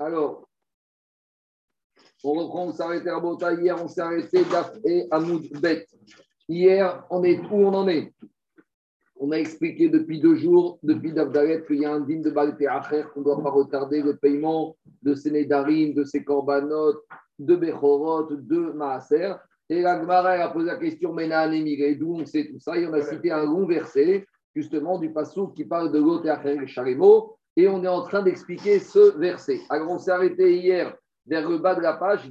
Alors, on reprend, on s'est arrêté à Bota. Hier, on s'est arrêté d'Af et Hamoud Bet. Hier, on est où on en est? On a expliqué depuis deux jours, depuis Davdalet, qu'il y a un dîme de Acher, qu'on ne doit pas retarder le paiement de ses Nédarim, de ses Korbanot, de Bechorot, de Maaser. Et la Gemara a posé la question, Mena Anémiré, d'où on sait tout ça? Et on a cité un long verset, justement, du Passouk qui parle de l'Ote Acher Sharemo. Et on est en train d'expliquer ce verset. Alors, on s'est arrêté hier vers le bas de la page.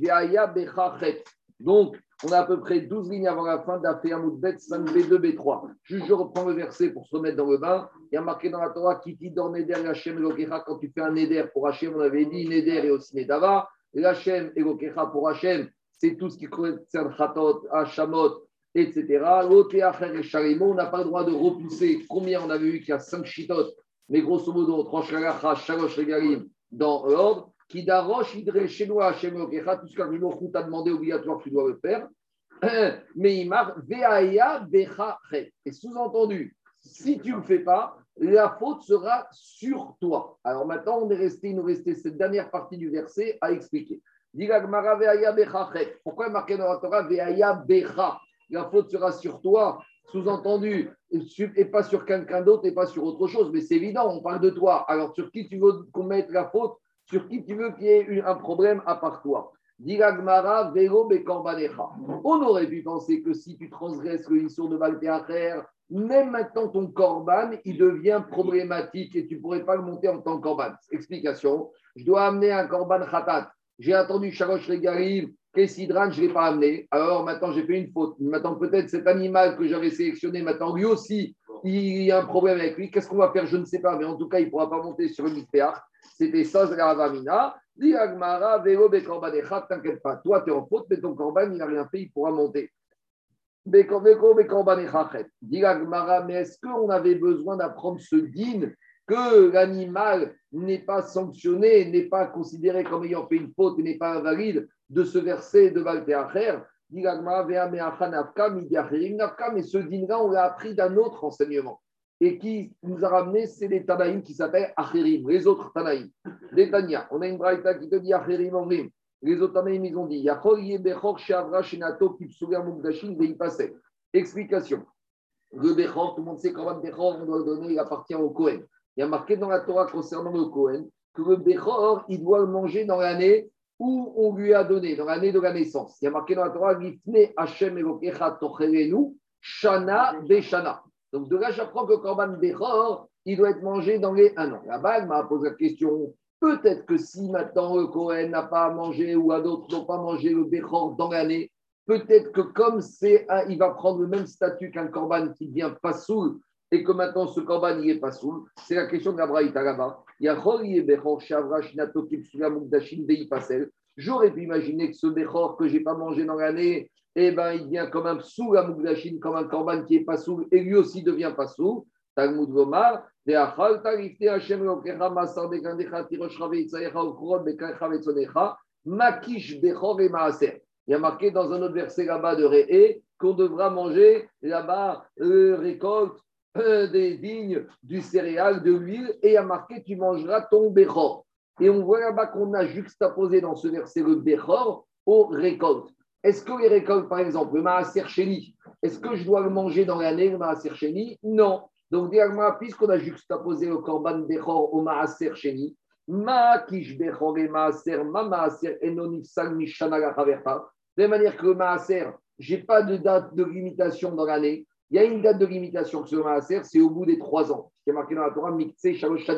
Donc, on a à peu près 12 lignes avant la fin d'Afeamoudbet 5B2, B3. Juste, je reprends le verset pour se remettre dans le bain. Il y a marqué dans la Torah Kiti dans Neder Hachem Elokecha. Quand tu fais un Neder pour Hachem, on avait dit Neder et aussi Nedava. Hachem Elokecha pour Hachem, c'est tout ce qui concerne Khatot, Hachamot, etc. Acher et on n'a pas le droit de repousser. Combien on avait vu qu'il y a 5 chitot, mais grosso modo, tranche la Shalosh Regalim dans l'ordre qui daroche, idre Hachem Elokecha, tout ce qu'un t'a demandé obligatoire, tu dois le faire. Mais il marque Veaya Becha Et sous-entendu, si tu ne le fais pas, la faute sera sur toi. Alors maintenant, on est resté, il nous restait cette dernière partie du verset à expliquer. Pourquoi marqué dans la Torah Veaya Becha La faute sera sur toi, sous-entendu, et pas sur quelqu'un d'autre et pas sur autre chose. Mais c'est évident, on parle de toi. Alors sur qui tu veux qu'on mette la faute? Sur qui tu veux qu'il y ait un problème à part toi? On aurait pu penser que si tu transgresses le issur de Baltéacher, même maintenant ton corban, il devient problématique et tu ne pourrais pas le monter en tant que corban. Explication je dois amener un corban khatat. J'ai attendu Sharosh Regarim, Kessidran, je ne l'ai pas amené. Alors maintenant, j'ai fait une faute. Maintenant, peut-être cet animal que j'avais sélectionné, maintenant lui aussi, il y a un problème avec lui. Qu'est-ce qu'on va faire? Je ne sais pas, mais en tout cas, il ne pourra pas monter sur une péarque. C'était ça, la Ravamina. Dit Agmara, Vélo, t'inquiète pas. Toi, tu es en faute, mais ton corban, il n'a rien fait, il pourra monter. Dit Agmara, mais est-ce qu'on avait besoin d'apprendre ce din que l'animal n'est pas sanctionné, n'est pas considéré comme ayant fait une faute et n'est pas invalide? De ce verset de Valteacher mais ce din-là, on l'a appris d'un autre enseignement et qui nous a ramené, c'est les Tanaïm qui s'appellent Acherim, les autres Tanaïm. Les Tania, on a une braïta qui te dit Acherim en rime. Les autres Tanaïm, ils ont dit Yachol Yebechor Shavra. Explication. Le Bechor, tout le monde sait qu'en Bechor, on doit le donner, il appartient au Kohen. Il y a marqué dans la Torah concernant le Kohen que le Bechor, il doit le manger dans l'année où on lui a donné, dans l'année de la naissance. Il y a marqué dans la Torah Gifne Hashem Elokecha Tochelenu Shana Beshana. Donc de là, j'apprends que Korban Bechor, il doit être mangé dans les un an. La bague m'a posé la question peut-être que si maintenant le Cohen n'a pas mangé ou à d'autres n'ont pas mangé le Bechor dans l'année, peut-être que comme c'est il va prendre le même statut qu'un Korban qui devient pas soul et que maintenant ce Korban n'y est pas soul, c'est la question de la Braïta là-bas. J'aurais pu imaginer que ce Bechor que je n'ai pas mangé dans l'année, eh ben, il vient comme un psou à comme un korban qui est pas sous, et lui aussi devient pas sous. Talmud Gomar, il y a marqué dans un autre verset là-bas de Réé qu'on devra manger là-bas euh, récolte des vignes, du céréal, de l'huile, et a marqué tu mangeras ton Bechor. Et on voit là-bas qu'on a juxtaposé dans ce verset le Bechor aux récoltes. Est-ce que les récoltes, par exemple, le maaser est-ce que je dois le manger dans l'année, le maaser Non. Donc, puisqu'on a juxtaposé le korban bechor au maaser ma kish bechor et maaser, ma maaser enonifsal mishana de manière que le maaser, je n'ai pas de date de limitation dans l'année. Il y a une date de limitation que ce maaser, c'est au bout des trois ans. qui est marqué dans la Torah, miktsé shalosh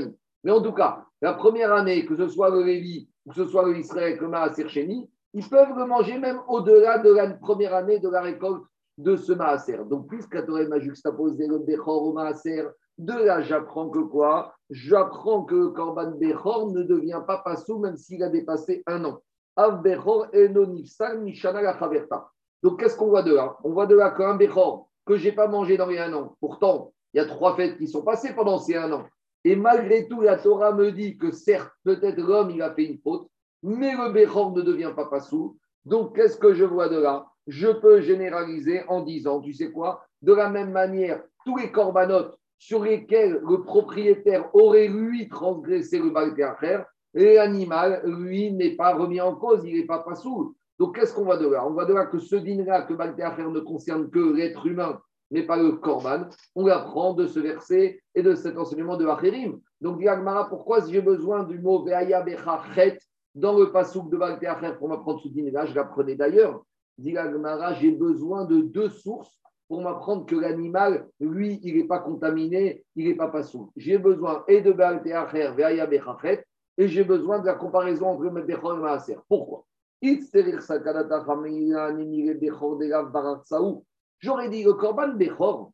Mais en tout cas, la première année, que ce soit le Lévi ou que ce soit le Israël, le maaser chéni, ils peuvent le manger même au-delà de la première année de la récolte de ce maaser. Donc, puisque Torah m'a juxtaposé le Bechor au maaser, de là, j'apprends que quoi? J'apprends que le Korban Bechor ne devient pas passou même s'il a dépassé un an. Donc, qu'est-ce qu'on voit de là? On voit de là qu'un Bechor que je n'ai pas mangé dans les un an, pourtant, il y a trois fêtes qui sont passées pendant ces un an. Et malgré tout, la Torah me dit que certes, peut-être l'homme, il a fait une faute, mais le Bechor ne devient pas passou. Donc, qu'est-ce que je vois de là? Je peux généraliser en disant, tu sais quoi? De la même manière, tous les corbanotes sur lesquels le propriétaire aurait lui transgressé le Baltéacher, l'animal, lui, n'est pas remis en cause, il n'est pas pas sous. Donc, qu'est-ce qu'on va de là? On va de là que ce din-là, que Baltéacher ne concerne que l'être humain, mais pas le korban. On apprend de ce verset et de cet enseignement de Acherim. Donc, dit pourquoi j'ai besoin du mot Veaya Bechet dans le pasouk de Baltéacher pour m'apprendre ce din-là Je l'apprenais d'ailleurs. Dit j'ai besoin de deux sources pour m'apprendre que l'animal, lui, il n'est pas contaminé, il n'est pas pasouk. J'ai besoin et de Baltéacher, Veaya et j'ai besoin de la comparaison entre le Bechor et Maaser. Pourquoi? J'aurais dit le Korban Bechor,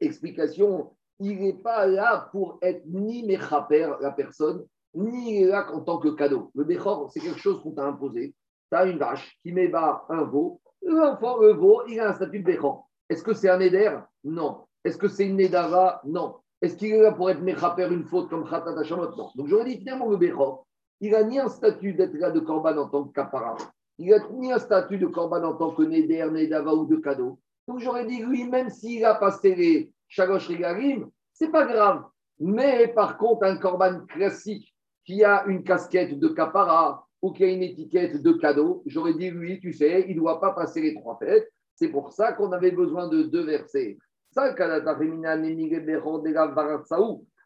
explication, il n'est pas là pour être ni Mechaper, la personne, ni là en tant que cadeau. Le Bechor, c'est quelque chose qu'on t'a imposé. Tu as une vache qui met bas un veau. L'enfant, le veau, il a un statut de Bechor. Est-ce que c'est un Éder? Non. Est-ce que c'est une Nedava Non. Est-ce qu'il est là pour être Mechaper une faute comme Khatat Hashamot Non. Donc j'aurais dit finalement le Bechor, il n'a ni un statut d'être là de Korban en tant que Kapara. Il n'a ni un statut de Korban en tant que Neder, Nedava ou de cadeau. Donc j'aurais dit, lui, même s'il a passé les Shalosh Regalim, c'est pas grave. Mais par contre, un Korban classique qui a une casquette de Kapara ou qui a une étiquette de cadeau, j'aurais dit, lui, tu sais, il ne doit pas passer les trois fêtes. C'est pour ça qu'on avait besoin de deux versets. Ça,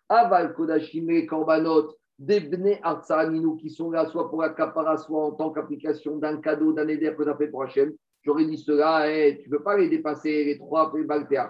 Aval Kodashim Korbanot, des Bnei qui sont là soit pour la kapara, soit en tant qu'application d'un cadeau, d'un éder que tu as fait pour Hachem. J'aurais dit cela, et tu ne peux pas les dépasser les trois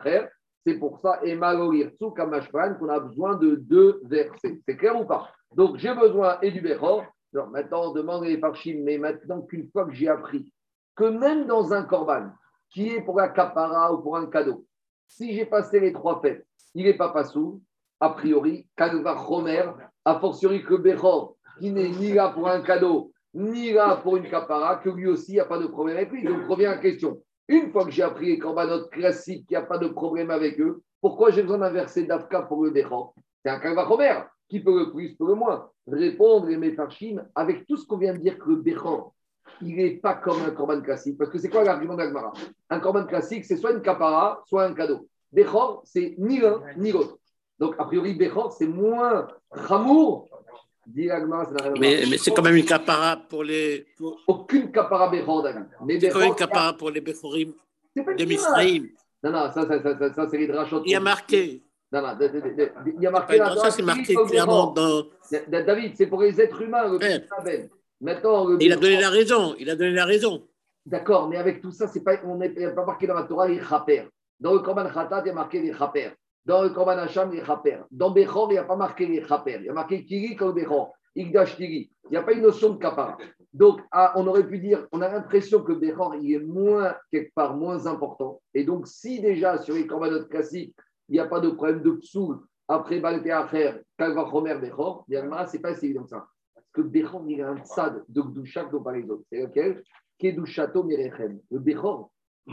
faire. C'est pour ça, et Malolir Kamashpan, qu'on a besoin de deux versets. C'est clair ou pas? Donc, j'ai besoin et du Bechor. maintenant, on demande les parchim, mais maintenant qu'une fois que j'ai appris que même dans un korban, qui est pour la kapara ou pour un cadeau, si j'ai passé les trois fêtes, il n'est pas passou, a priori, Kalva Romer, a fortiori que Bechor, qui n'est ni là pour un cadeau, ni là pour une capara, que lui aussi, il n'y a pas de problème avec lui. Donc, revient à la question. Une fois que j'ai appris les corbanotes classiques, qu'il n'y a pas de problème avec eux, pourquoi j'ai besoin d'un verset d'Afka pour le déran C'est un Kalvachomer. Qui peut le plus, peut le moins Répondre les méfarchim avec tout ce qu'on vient de dire que le Béran, il n'est pas comme un corban classique. Parce que c'est quoi l'argument d'Agmara? Un corban classique, c'est soit une capara, soit un cadeau. Béchor, c'est ni l'un ni l'autre. Donc, a priori, Béchor, c'est moins ramour mais, mais c'est quand même une capara pour les. Aucune capara Bechor, C'est quand même une capara pour les Bechorim de Misraïm. Non, non, ça, ça, ça, ça c'est les drachot. Il y a marqué. Non, non, il y a marqué. Ça, c'est marqué clairement dans. David, c'est pour les êtres humains, le Maintenant, il a donné la raison. Il a donné la raison. D'accord, mais avec tout ça, c'est pas, on n'est pas marqué dans la Torah les chaper. Dans le Korban Khatat, il y a marqué les chaper. Dans le Korban Hacham, les Chaper. Dans Bechor, il n'y a pas marqué les Chaper. Il y a marqué Kiri comme Bechor. Igdash Kiri. Il n'y a pas une notion de kapara. Donc, ah, on aurait pu dire, on a l'impression que Bechor, il est moins, quelque part, moins important. Et donc, si déjà, sur les Korbanot classiques, il n'y a pas de problème de psoul, après Balte Acher, Kalva Chomer, Bechor, ce n'est pas si évident que ça. Parce que Bechor, il a un tzad de Gdusha dont par les autres. C'est lequel? Kedushato. Le Bechor,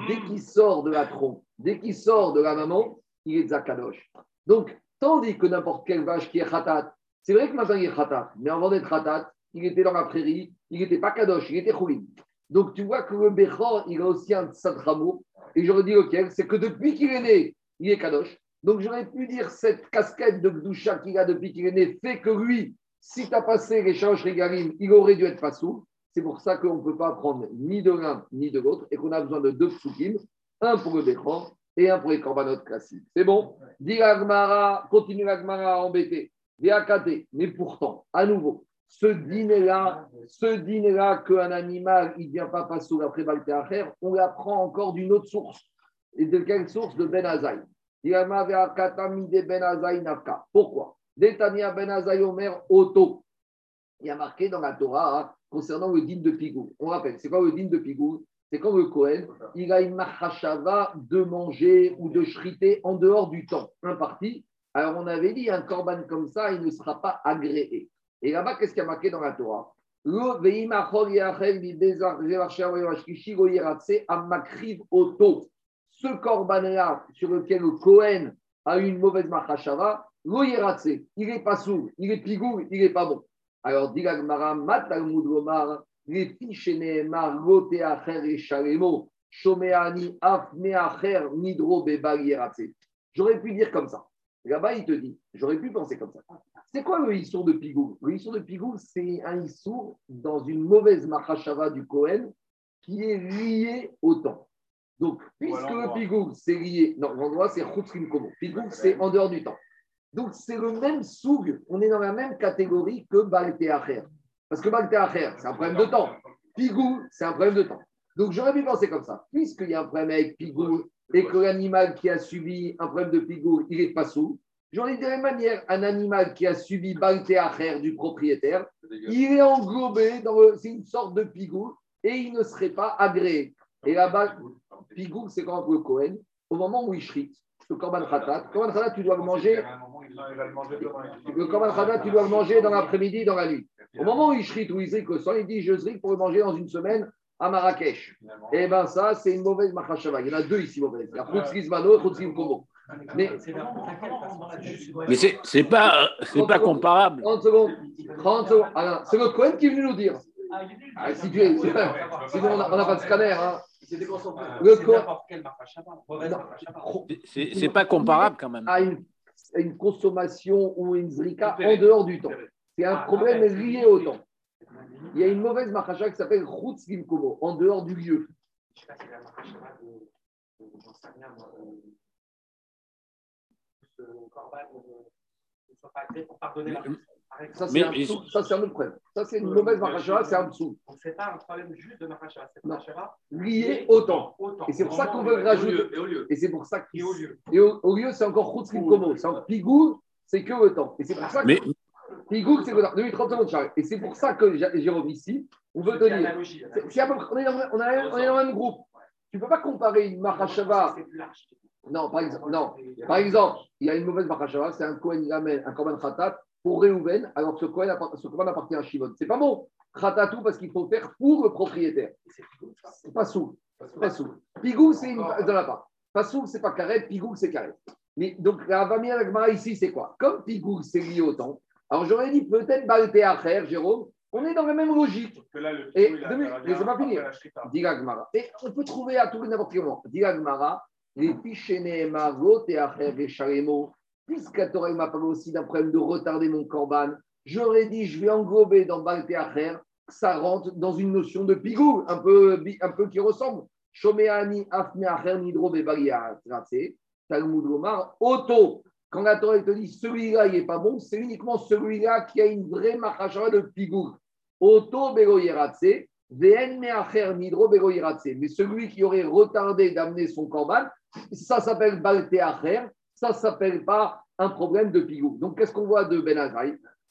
dès qu'il sort de la trompe, dès qu'il sort de la maman, il est Zakadosh. Donc, tandis que n'importe quelle vache qui est Khatat, c'est vrai que il est Khatat, mais avant d'être Khatat, il était dans la prairie, il n'était pas Kadosh, il était Khoulim. Donc, tu vois que le Bechor, il a aussi un Sadramo. Et j'aurais dit lequel C'est que depuis qu'il est né, il est Kadosh. Donc, j'aurais pu dire cette casquette de Gdusha qu'il a depuis qu'il est né fait que lui, si tu as passé les changes régalim, il aurait dû être sous. C'est pour ça qu'on ne peut pas prendre ni de l'un ni de l'autre et qu'on a besoin de deux psukim, un pour le Bechor et un pour les corbanotes classiques. C'est bon Dit Agmara, continue l'Agmara à embêter. Mais pourtant, à nouveau, ce dîner-là, ce dîner-là qu'un animal, il ne vient pas passer après Baltéacher, on l'apprend encore d'une autre source. Et de quelle source? De Ben Azaï. Ben Pourquoi? Détania Ben Azaï Omer Oto. Il y a marqué dans la Torah hein, concernant le dîne de Pigou. On rappelle, c'est quoi le dîne de Pigou c'est quand le Kohen, il a une machashava de manger ou de shriter en dehors du temps imparti. Alors on avait dit, un korban comme ça, il ne sera pas agréé. Et là-bas, qu'est-ce qu'il y a marqué dans la Torah? Ce korban-là sur lequel le Kohen a une mauvaise machashava, il n'est pas sourd, il est pigou, il n'est pas bon. Alors, dit Gagmara, Matalmud Gomar, les J'aurais pu dire comme ça. Là-bas, il te dit, j'aurais pu penser comme ça. C'est quoi le Issour de Pigou Le Issour de Pigou, c'est un Issour dans une mauvaise Mahashava du Kohen qui est lié au temps. Donc, puisque le Pigou, c'est lié, non, l'endroit, c'est Khutrim Komo. Pigou, c'est en dehors du temps. Donc, c'est le même soug, on est dans la même catégorie que Balteacher. Parce que Balteacher, c'est un problème de temps. Pigou, c'est un problème de temps. Donc, j'aurais pu penser comme ça. Puisqu'il y a un problème avec Pigou et que l'animal qui a subi un problème de Pigou, il n'est pas sous, j'en ai de la même manière, un animal qui a subi Balteacher du propriétaire, il est englobé dans le. C'est une sorte de Pigou et il ne serait pas agréé. Et là-bas, Pigou, c'est quand le Cohen, au moment où il shrite, le Korban Khatat, Korban Khatat, tu dois le manger. Le Korban Khatat, tu dois le manger dans l'après-midi, dans la nuit. Au moment où il shrit, où il zrik le sang, il dit Je zrik pour le manger dans une semaine à Marrakech. Et eh bien, ça, c'est une mauvaise machashava. Il y en a deux ici mauvaises. Il y a Khoutzriz Mano et. Mais, mais c'est pas, pas comparable. 30 secondes. 30 secondes. Alors, c'est le Cohen qui est venu nous dire. Ah, si tu es, sinon, on n'a pas de scanner. Hein. C'est pas comparable quand même. À une, une consommation ou une zrika en dehors du temps. C'est un problème lié au temps. Il y a une mauvaise machacha qui s'appelle Routz Gimkomo, en dehors du lieu. Ça, c'est un, un, autre problème. Ça, c'est une mauvaise Mahashara, c'est en dessous. Donc, ce n'est pas un problème juste de Mahashara, c'est Mahashara lié au temps. Et c'est pour ça qu'on veut rajouter. Et, au lieu. et c'est pour ça que. Et au lieu. Et au, lieu, c'est encore Khutz Komo. C'est en Pigou, c'est que le temps. Et c'est pour ça que. Mais... Pigou, c'est le temps. 30 secondes, Charles. Et c'est pour ça que Jérôme, ici, on veut te dire. on, est dans, on, est dans le même groupe. Tu ne peux pas comparer une Mahashava. Non, par exemple, non. Par exemple, il y a une mauvaise Mahashava, c'est un Kohen Gamen, un Korban Khatat pour Réhouven, alors que ce Kohen appartient à Shimon. C'est pas bon. Khatatou parce qu'il faut faire pour le propriétaire. C'est pas sous. Pas sous. Pigou, c'est une. Dans la part. Pas sous, c'est pas carré. Pigou, c'est carré. Mais donc, la Vamia Lagmara ici, c'est quoi? Comme Pigou, c'est lié au temps. Alors, j'aurais dit peut-être Balté frère, Jérôme. On est dans la même logique. et pas finir. Dit Et on peut trouver à tout n'importe quel moment. Dit les Pichene Margot et Acher et Shalemo puisque Torah m'a parlé aussi d'un problème de retarder mon corban, j'aurais dit, je vais englober dans Balte Acher, ça rentre dans une notion de pigou, un peu, un peu qui ressemble. Shomeani Afme Acher Nidro Talmud Omar, Auto. Quand la Torah te dit celui-là, il n'est pas bon, c'est uniquement celui-là qui a une vraie machashara de pigou. Auto Begoyeratse, VN Meacher Begoyeratse. Mais celui qui aurait retardé d'amener son corban, ça s'appelle Balte Acher ça s'appelle pas un problème de pigou. Donc, qu'est-ce qu'on voit de Ben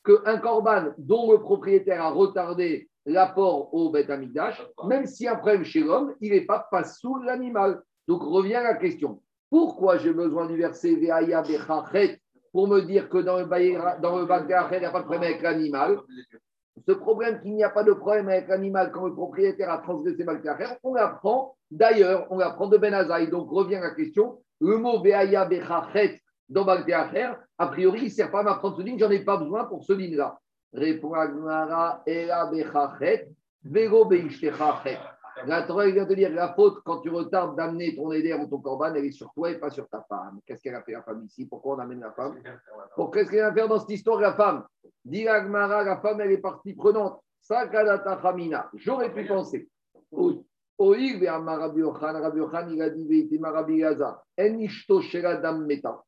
Qu'un corban dont le propriétaire a retardé l'apport au Beth Amidash, même si un problème chez l'homme, il n'est pas pas sous l'animal. Donc, revient la question. Pourquoi j'ai besoin du verset Veaya Bechachet pour me dire que dans le le il n'y a pas de problème avec l'animal? Ce problème qu'il n'y a pas de problème avec l'animal quand le propriétaire a transgressé Balkachet, on l'apprend d'ailleurs, on l'apprend de Ben Azaï. Donc revient la question le mot Beaya Bechachet dans Balteacher, a priori, il ne sert pas à m'apprendre ce ligne, j'en ai pas besoin pour ce ligne-là. Répond Agmara, Ela Bechachet, Vego. La Torah vient te dire la faute quand tu retardes d'amener ton éder ou ton corban, elle est sur toi et pas sur ta femme. Qu'est-ce qu'elle a fait la femme ici? Pourquoi on amène la femme? Pour qu'est-ce qu'elle a fait dans cette histoire la femme? Dit la femme elle est partie prenante. Sakadata Famina. J'aurais pu penser. Oui. Oïg Rabbi Yochan, Rabbi Yochan, il a dit Rabbi Gaza, En Sheradam Meta.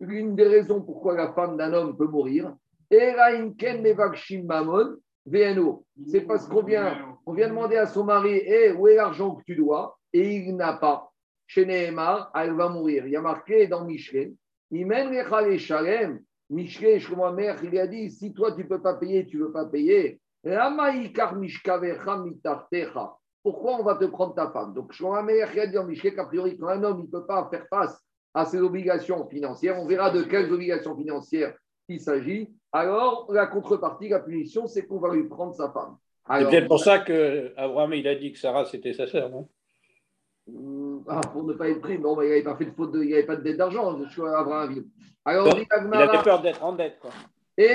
Une des raisons pourquoi la femme d'un homme peut mourir, Erainken Mevakshim Mamon, VNO. C'est parce qu'on vient, on vient demander à son mari hey, où est l'argent que tu dois? Et il n'a pas. Chez Nehemar, elle va mourir. Il y a marqué dans Michelet Imen Shalem. Michelet, mère, il a dit si toi tu ne peux pas payer, tu ne veux pas payer. Pourquoi on va te prendre ta femme? Donc, je mère qui a dit en Michel qu'a priori, quand un homme ne peut pas faire face à ses obligations financières, on verra de quelles obligations financières il s'agit. Alors, la contrepartie, la punition, c'est qu'on va lui prendre sa femme. C'est peut-être pour ça qu'Abraham, il a dit que Sarah, c'était sa sœur, non? Hmm, ah, Pour ne pas être pris, bon, il n'avait pas fait de faute, il n'y avait pas de dette d'argent, Abraham. Alors, il avait peur d'être en dette, quoi. Donc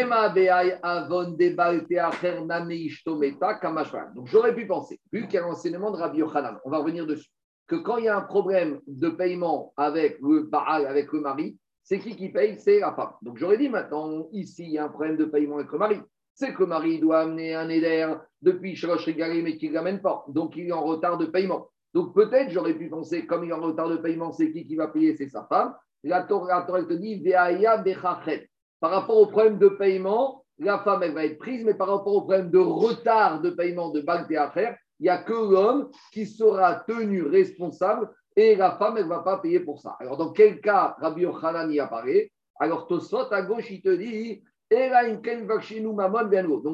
j'aurais pu penser, vu qu'il y a l'enseignement de Rabbi Yochanan, on va revenir dessus, que quand il y a un problème de paiement avec le avec le mari, c'est qui qui paye? C'est la femme. Donc j'aurais dit maintenant, ici, il y a un problème de paiement avec le mari. C'est que le mari doit amener un éder depuis Shalosh Regalim mais qu'il ne l'amène pas. Donc il est en retard de paiement. Donc peut-être j'aurais pu penser, comme il est en retard de paiement, c'est qui qui va payer? C'est sa femme. La Torah, te dit Par rapport au problème de paiement, la femme, elle va être prise, mais par rapport au problème de retard de paiement de affaires, il n'y a que l'homme qui sera tenu responsable et la femme, elle ne va pas payer pour ça. Alors, dans quel cas Rabbi Yochanan y apparaît? Alors, Tosot, à gauche, il te dit donc,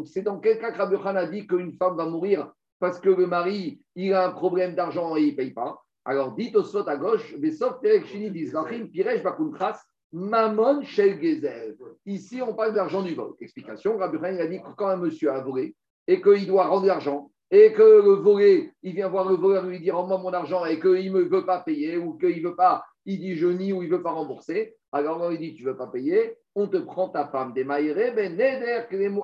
c'est dans quel cas que Rabbi Yochanan dit qu'une femme va mourir parce que le mari, il a un problème d'argent et il ne paye pas? Alors, dit Tosot à gauche, Mamon Shel Gezel. Ici, on parle d'argent du vol. Explication Rabbi Yochanan a dit que quand un monsieur a volé et qu'il doit rendre l'argent, et que le volé, il vient voir le voleur lui dire rends-moi mon argent et qu'il ne veut pas payer ou qu'il ne veut pas, il dit je nie ou il ne veut pas rembourser, alors on lui dit tu ne veux pas payer, on te prend ta femme ben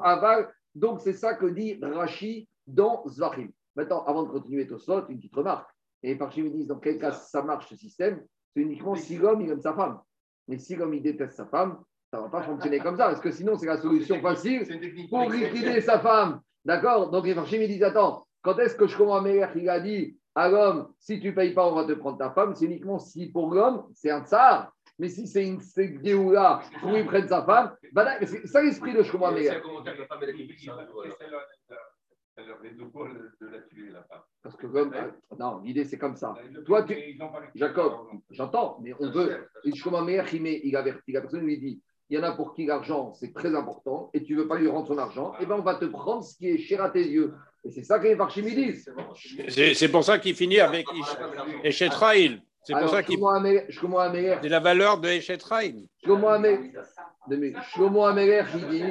aval. Donc c'est ça que dit Rashi dans Zvachim. Maintenant, avant de continuer Tosot, une petite remarque. Et par me disent dans quel cas ça marche ce système, c'est uniquement si l'homme il aime sa femme. Mais si l'homme il déteste sa femme, ça ne va pas fonctionner comme ça, parce que sinon c'est la solution facile pour liquider sa femme D'accord? Donc les marchés me disent Attends, quand est-ce que je comprends à Meir il a dit à l'homme Si tu ne payes pas, on va te prendre ta femme C'est uniquement si pour l'homme, c'est un tsar. Mais si c'est une là pour lui prendre sa femme, bah c'est ça l'esprit de Shkomo Meir. Parce que l'homme, non, l'idée c'est comme ça. Toi, tu, Jacob, j'entends, mais on veut. Shkomo Meir, il avertit la personne, lui dit il y en a pour qui l'argent, c'est très important, et tu ne veux pas lui rendre son argent, et eh bien on va te prendre ce qui est cher à tes yeux. Et c'est ça que les me disent. C'est pour ça qu'il finit avec Echetraïl. C'est pour ça qu'il. C'est la valeur de Echetraïl. Shlomo Améler, il dit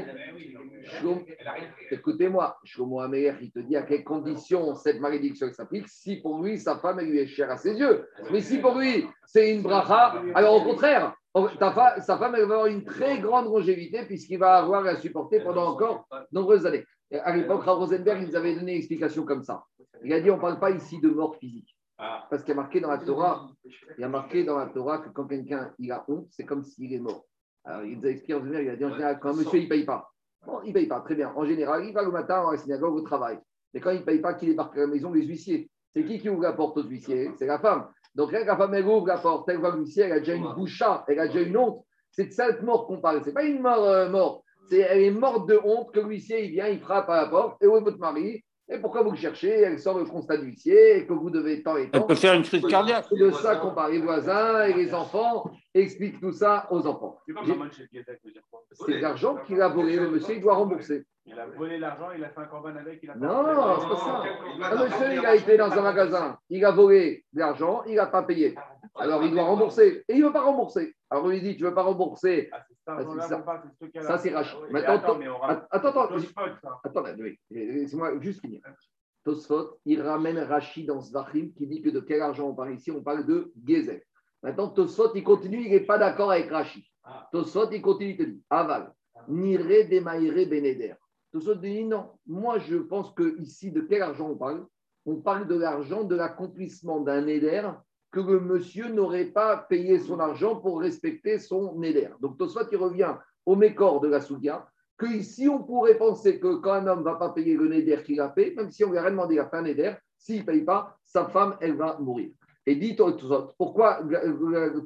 Écoutez-moi, Shlomo Améler, il te dit à quelles conditions cette malédiction s'applique si pour lui, sa femme, elle lui est chère à ses yeux. Mais si pour lui, c'est une bracha, alors au contraire, sa femme elle va avoir une très grande longévité puisqu'il va avoir à supporter pendant encore nombreuses années. À l'époque, Rosenberg il nous avait donné une explication comme ça. Il a dit on ne parle pas ici de mort physique. Ah. Parce qu'il y a marqué dans la Torah, il y a marqué dans la Torah que quand quelqu'un il a honte, c'est comme s'il est mort. Alors il nous a expliqué en général, il a dit en général, quand un monsieur il ne paye pas, bon, il ne paye pas, très bien. En général, il va le matin à la synagogue au travail. Mais quand il ne paye pas, qu'il débarque à la maison, les huissiers. C'est qui qui ouvre la porte aux huissiers? C'est la femme. Donc, quand la femme elle ouvre la porte, elle voit l'huissier, elle a déjà une boucha, elle a déjà une honte. C'est de cette mort qu'on parle. Ce n'est pas une mort euh, morte. elle est morte de honte que l'huissier, il vient, il frappe à la porte. Et où est votre mari? Et pourquoi vous le cherchez Elle sort le constat d'huissier et que vous devez tant et tant. Elle peut faire une crise cardiaque. C'est de ça qu'on parle. Les voisins et les enfants expliquent tout ça aux enfants. C'est l'argent qu'il a volé. Le monsieur, il doit rembourser. Il a volé l'argent, il a fait un corban avec. Il a non, c'est pas ça. Un monsieur, il a été dans un magasin, il a volé l'argent, il n'a pas payé. Alors il doit rembourser. Et il ne veut pas rembourser. Alors il dit Tu ne veux pas rembourser ah, Ça, c'est rachat. Attends, attends, attends. Attends, laissez-moi juste finir. Tosfot, il ramène Rachid dans Zvachim qui dit que de quel argent on parle ici On parle de Gezer. Maintenant, Tosfot, il continue, il n'est pas d'accord avec Rachid. Ah. Tosfot, il continue, il te dit Aval, Nire Demaire Beneder. Tosfot dit non. Moi, je pense que ici, de quel argent on parle? On parle de l'argent de l'accomplissement d'un éder que le monsieur n'aurait pas payé son argent pour respecter son éder. Donc Tosfot, il revient au mécor de la Soudia, que ici, on pourrait penser que quand un homme ne va pas payer le néder qu'il a fait, même si on lui a rien demandé, il a fait un néder, s'il ne paye pas, sa femme, elle va mourir. Et dit Tosfot, pourquoi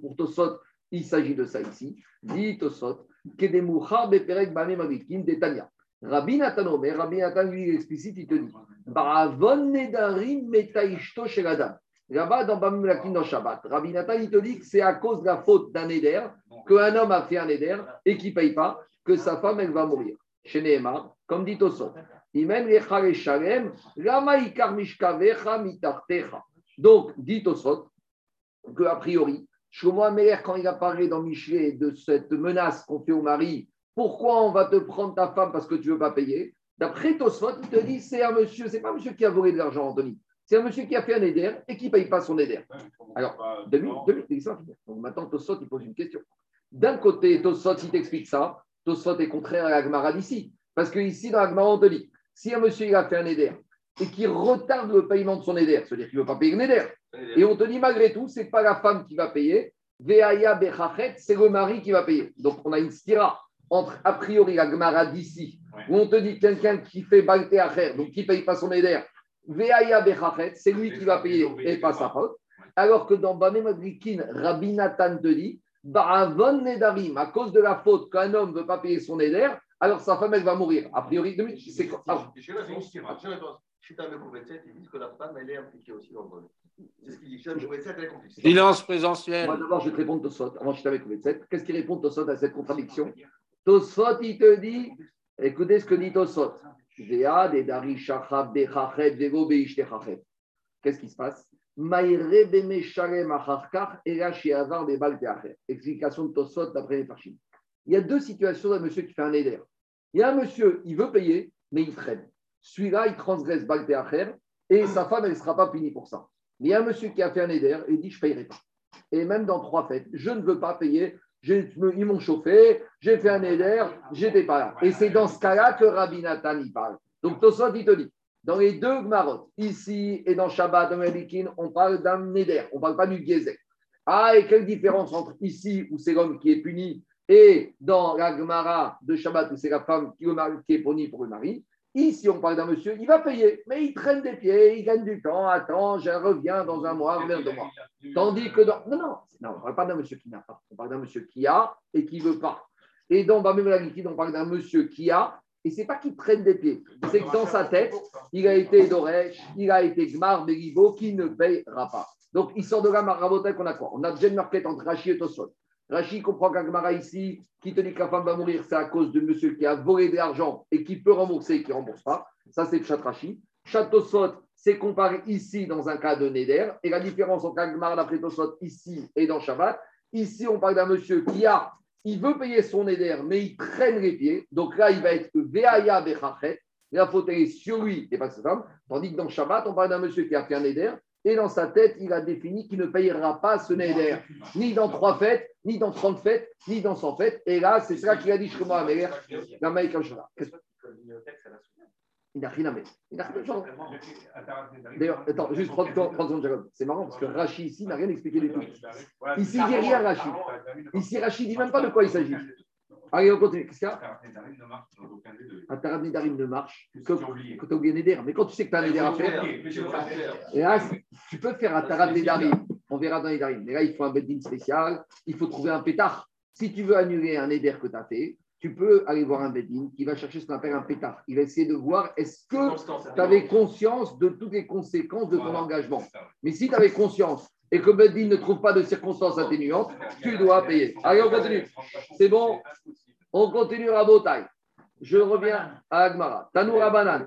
pour Tosfot, il s'agit de ça ici? Dit Tosfot, Rabbi Nathan mais Rabbi Nathan lui explicite, il te dit Baravon Nedarim Metaishto Sheladam. Là-bas, dans Bamulakin Shabbat, Rabbi Nathan, il te dit que c'est à cause de la faute d'un éder, qu'un homme a fait un éder et qu'il ne paye pas, que sa femme, elle va mourir. Chez Nehemar, comme dit Tosot, donc, dit Tosot, que a priori, Shlomo Améler, quand il a parlé dans Michelet de cette menace qu'on fait au mari, pourquoi on va te prendre ta femme parce que tu ne veux pas payer? D'après Tosot, il te dit c'est un monsieur, c'est pas un monsieur qui a volé de l'argent, Anthony. C'est un monsieur qui a fait un éder et qui ne paye pas son éder. Alors, deux minutes, Donc maintenant, Tosot, il pose une question. D'un côté, Tosot, il t'explique ça, Tosot est contraire à l'Agmara d'ici. Parce qu'ici, dans l'Agmara, on te dit, si un monsieur il a fait un éder et qui retarde le paiement de son éder, c'est-à-dire qu'il ne veut pas payer le éder, et on te dit malgré tout, ce n'est pas la femme qui va payer, c'est le mari qui va payer. Donc on a une stira entre a priori la Gemara d'ici, où on te dit quelqu'un qui fait Balte Acher, donc qui ne paye pas son éder, c'est lui qui va payer et pas sa faute. Alors que dans Bamé Madrikin, Rabbi Nathan te dit, Ba'avon Nedarim, à cause de la faute qu'un homme ne veut pas payer son éder, alors sa femme, elle va mourir. A priori, c'est quoi? Ils disent que la femme, elle est impliquée aussi dans le vol. C'est ce qu'il dit. elle est complice. Silence présentiel. Moi, d'abord, je vais te répondre Tosot. Avant, je suis avec Qu'est-ce qu'il répond Tosot à cette contradiction? Tosot, il te dit écoutez ce que dit Tosot. Qu'est-ce qui se passe? Explication de Tosot d'après les Farchim. Il y a deux situations d'un monsieur qui fait un éder. Il y a un monsieur, il veut payer, mais il traîne. Celui-là, il transgresse Baltéacher et sa femme, elle ne sera pas punie pour ça. Mais il y a un monsieur qui a fait un éder et dit Je ne payerai pas. Et même dans trois fêtes, je ne veux pas payer. Ils m'ont chauffé, j'ai fait un éder, j'étais pas là. Et c'est dans ce cas-là que Rabbi Nathan y parle. Donc Tosot, il te dit dans les deux marottes, ici et dans Shabbat, dans on parle d'un neder, on ne parle pas du Gezek. Ah, et quelle différence entre ici, où c'est l'homme qui est puni, et dans la Gemara de Shabbat, où c'est la femme qui, est punie pour le mari Ici, on parle d'un monsieur, il va payer, mais il traîne des pieds, il gagne du temps, attends, je reviens dans un mois, reviens deux mois. Tandis que dans. Non, non, non on ne parle pas d'un monsieur qui n'a pas, on parle d'un monsieur qui a et qui ne veut pas. Et dans Bamé on parle d'un monsieur qui a, et ce n'est pas qu'il traîne des pieds, c'est que dans sa tête, il a été Doresh, il a été Gmar, Beribo, qui ne payera pas. Donc, il sort de là, Marabotel, qu'on a quoi? On a déjà une marquette entre Rachi et Tosol. Rachid comprend qu'Agmara ici, qui te dit que la femme va mourir, c'est à cause de monsieur qui a volé de l'argent et qui peut rembourser et qui ne rembourse pas. Ça, c'est Pshat Rachid. Tosot, c'est comparé ici dans un cas de Neder. Et la différence entre Agmara d'après Tosot ici et dans Shabbat, ici, on parle d'un monsieur qui a, il veut payer son Neder, mais il traîne les pieds. Donc là, il va être Veaya Bechachet. La faute est sur lui et pas sa femme. Tandis que dans Shabbat, on parle d'un monsieur qui a fait un Neder et dans sa tête, il a défini qu'il ne payera pas ce neder, ni dans trois fêtes, ni dans trente fêtes, ni dans cent fêtes. Et là, c'est ça qu'il a dit Shkoma Améler, la Maïka Il n'a rien à mettre. Il n'a rien à D'ailleurs, attends, juste 30 secondes, Jacob. C'est marrant parce que Rachid ici n'a rien expliqué du tout. Ici, il dit rien, Rachid. Ici, Rachid ne dit même pas de quoi il s'agit. Allez, on continue. Qu'est-ce qu'il y a Un Tarab Nedarim ne marche quand tu as oublié Neder. Mais quand tu sais que tu as un Neder à faire, et là, tu peux faire un Tarab Nedarim. On verra dans les Darim. Mais là, il faut un bedding spécial. Il faut trouver un pétard. Si tu veux annuler un Neder que tu as fait, tu peux aller voir un bedding qui va chercher ce qu'on appelle un pétard. Il va essayer de voir est-ce que tu avais conscience de toutes les conséquences de ton engagement. Mais si tu avais conscience et que Beddin ne trouve pas de circonstances atténuantes, tu dois payer. Allez, on continue. C'est bon on continue à Botaï. Je reviens à Agmara. Tanoura Banan.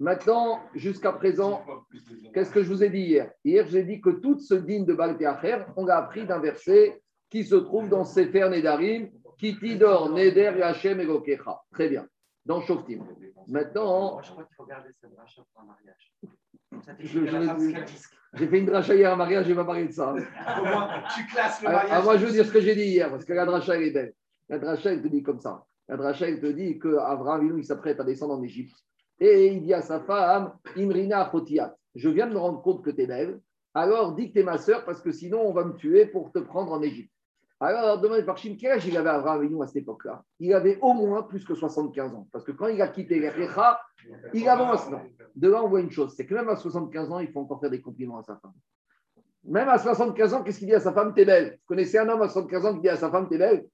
Maintenant, jusqu'à présent, qu'est-ce que je vous ai dit hier? Hier, j'ai dit que toute ce digne de Baltéacher, on l'a appris d'un verset qui se trouve dans Sefer Nedarim, qui tidor Neder Yachem Egokecha. Très bien. Dans Shoftim. Maintenant. Je crois qu'il faut garder cette rachat pour un mariage. J'ai fait une dracha hier à un mariage, je vais pas parler de ça. tu classes le mariage. Ah, moi, je veux dire ce que j'ai dit hier, parce que la dracha, est belle. La dracha, te dit comme ça. La dracha, te dit qu'Abraham, il s'apprête à descendre en Égypte. Et il dit à sa femme, Imrina Fotiat, je viens de me rendre compte que tu es belle, alors dis que tu es ma sœur, parce que sinon on va me tuer pour te prendre en Égypte. Alors, demandez par Chim, quel âge il avait Abraham à cette époque-là? Il avait au moins plus que 75 ans. Parce que quand il a quitté les il avance. De là, on voit une chose c'est que même à 75 ans, il faut encore faire des compliments à sa femme. Même à 75 ans, qu'est-ce qu'il dit à sa femme? T'es belle. Vous connaissez un homme à 75 ans qui dit à sa femme T'es belle?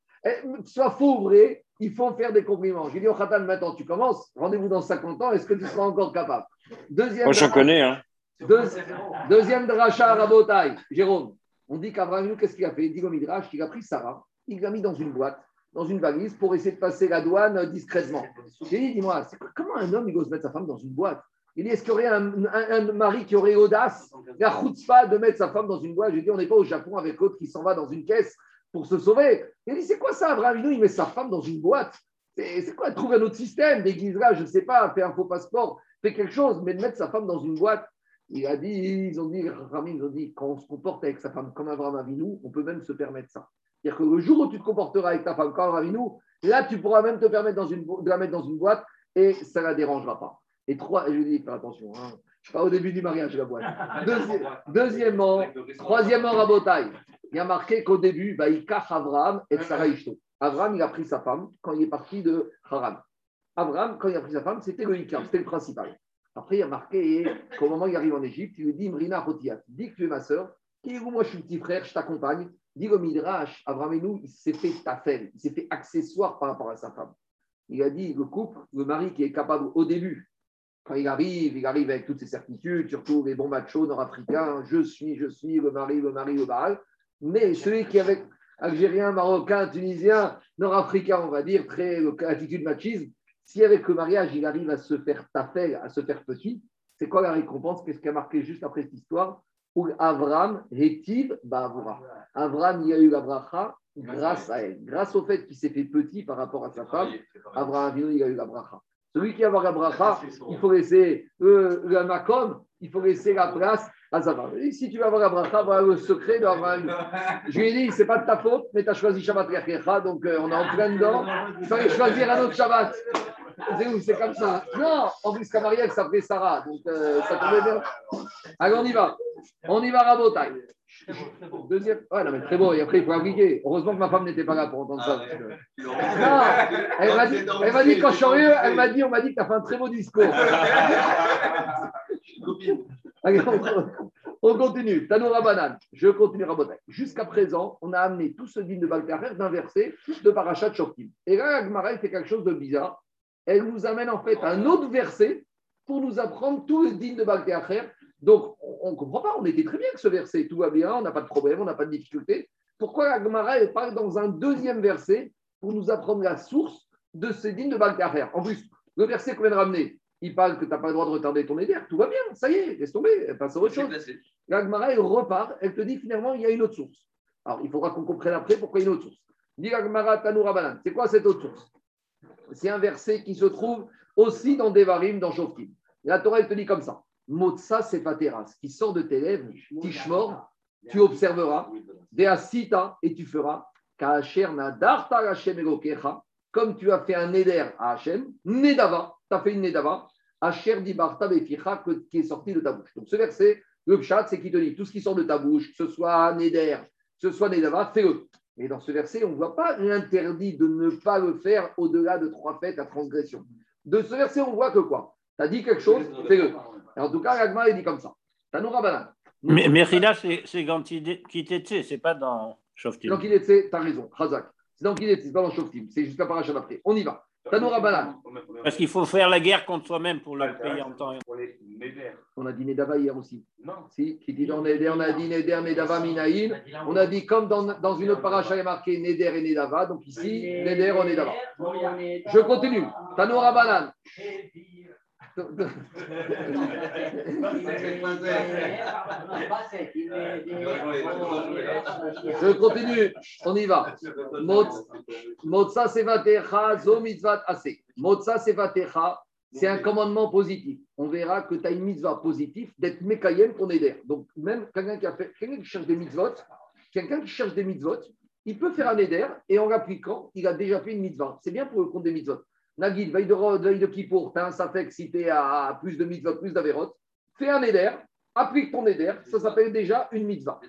Soit faux ou vrai, il faut faire des compliments. J'ai dit au Khatan, maintenant tu commences, rendez-vous dans 50 ans, est-ce que tu seras encore capable? Deuxième Moi, je connais. Hein. deuxième de rachat à Jérôme. On dit qu'Abraham, qu'est-ce qu'il a fait? Il dit au Midrash qu'il a pris Sarah, il l'a mis dans une boîte, dans une valise pour essayer de passer la douane discrètement. J'ai dit, dis-moi, comment un homme il ose mettre sa femme dans une boîte? Il dit, est-ce qu'il y aurait un, mari qui aurait audace, la pas de mettre sa femme dans une boîte? J'ai dit, on n'est pas au Japon avec l'autre qui s'en va dans une caisse pour se sauver. Il dit, c'est quoi ça, Abraham? Il met sa femme dans une boîte. C'est quoi Trouve un autre système, déguise-la, je ne sais pas, fais un faux passeport, fais quelque chose, mais de mettre sa femme dans une boîte. Il a dit, ils ont dit, ils ont dit, quand on se comporte avec sa femme comme Abraham Avinu, on peut même se permettre ça. C'est-à-dire que le jour où tu te comporteras avec ta femme comme Abraham Avinu, là, tu pourras même te permettre dans une, de la mettre dans une boîte et ça ne la dérangera pas. Et trois, je lui dis, fais attention, hein. je suis pas au début du mariage, la boîte. deuxièmement, troisièmement, Rabotaille. Il y a marqué qu'au début, il cache Abraham et Sarah Ishto. Abraham, il a pris sa femme quand il est parti de Haran. Abraham, quand il a pris sa femme, c'était le Ikar, c'était le principal. Après, il a marqué qu'au moment où il arrive en Égypte, il lui dit Mrina Rotiat, dis que tu es ma sœur, moi je suis petit frère, je t'accompagne. Dis au Midrash, Abraham nous, il s'est fait tafel, il s'est fait accessoire par rapport à sa femme. Il a dit le couple, le mari qui est capable au début, quand il arrive, il arrive avec toutes ses certitudes, surtout les bons machos nord-africains, je suis, je suis, le mari, le mari, le baal. Mais celui qui est avec Algérien, Marocain, Tunisien, Nord-Africain, on va dire, très attitude machisme, si avec le mariage, il arrive à se faire tafel, à se faire petit, c'est quoi la récompense? Qu'est-ce qui a marqué juste après cette histoire? Pour Avram, Hétiv, Bavura. Avram, il y a eu la bracha grâce à elle. Grâce au fait qu'il s'est fait petit par rapport à sa femme, Avram, il a eu la bracha. Celui qui a la bracha, il faut laisser euh, le makom, il faut laisser la place femme. Et si tu vas avoir la bracha, voilà le secret d'avoir Je lui ai dit, c'est pas de ta faute, mais tu as choisi Shabbat Yachecha, donc euh, on est en plein dedans. Il fallait choisir un autre Shabbat. C'est comme ça. Non, en plus, Camariel s'appelait Sarah, donc euh, ça tombait bien. Allez, on y va. On y va, Rabotai. Deuxième. Ouais, non, mais très beau. Et après, il faut appliquer. Heureusement que ma femme n'était pas là pour entendre ça. Ah non, elle m'a dit, elle m'a dit, quand je suis arrivé, elle m'a dit, on m'a dit que tu as fait un très beau discours. On, continue. Tanoura Banane. Je continue. Jusqu'à présent, on a amené tout ce digne de Balkarer d'un verset de Parachat Shoftim. Et là, Agmara, fait quelque chose de bizarre. Elle nous amène en fait un autre verset pour nous apprendre tout le digne de Balkarer donc, on ne comprend pas, on était très bien avec ce verset, tout va bien, on n'a pas de problème, on n'a pas de difficulté. Pourquoi la Gemara parle dans un deuxième verset pour nous apprendre la source de ce digne de Balkacher En plus, le verset qu'on vient de ramener, il parle que tu n'as pas le droit de retarder ton éder, tout va bien, ça y est, laisse tomber, elle passe à autre chose. La Gemara, elle repart, elle te dit finalement, il y a une autre source. Alors, il faudra qu'on comprenne après pourquoi il y a une autre source. Dit la Gemara Tanoura c'est quoi cette autre source? C'est un verset qui se trouve aussi dans Devarim, dans Shoftim. La Torah, elle te dit comme ça. Motsa ce qui sort de tes lèvres, Tishmor, tu observeras, Deasita, et tu feras, Kacher Nadarta Hashem comme tu as fait un Neder à Hachem, Nedava, tu as fait une Nedava, Asher Dibarta Beficha, qui est sorti de ta bouche. Donc ce verset, le chat, c'est qui te dit tout ce qui sort de ta bouche, que ce soit Neder, que ce soit Nedava, fais-le. Et dans ce verset, on ne voit pas l'interdit de ne pas le faire au-delà de trois fêtes à transgression. De ce verset, on voit que quoi? Tu as dit quelque chose, fais-le en tout cas, Agma, il dit comme ça. Tanoura Banan. Mais Merida, c'est dans Kitetse, c'est pas dans Shoftim. Dans Kitetse, tu as raison, Razak. C'est dans Kitetse, c'est pas dans Shoftim. C'est jusqu'à Parachat après. On y va. Parce qu'il faut faire la guerre contre soi-même pour le payer en temps. On a dit Nedava hier aussi. Non. Si, qui dit dans Neder, on a dit Neder, Nedava, Minaïn. On a dit comme dans, dans une autre paracha, il y a marqué Neder et Nedava. Donc ici, Neder, on est Nedava. Je continue. Tanoura Banan. Je continue, on y va. Motsa sevatecha, zo mitzvat ase. Motsa sevatecha, c'est un commandement positif. On verra que tu as une mitzvah positive d'être mekayem pour Neder. Donc, même quelqu'un qui, a fait, quelqu'un qui cherche des mitzvot, quelqu'un qui cherche des mitzvot, il peut faire un Neder et en l'appliquant, il a déjà fait une mitzvah. C'est bien pour le compte des mitzvot. Nagid, veille de, veille de Kippour, tu as un safek si tu à plus de mitzvah, plus d'avérotes, fais un éder, applique ton éder, ça s'appelle déjà une mitzvah.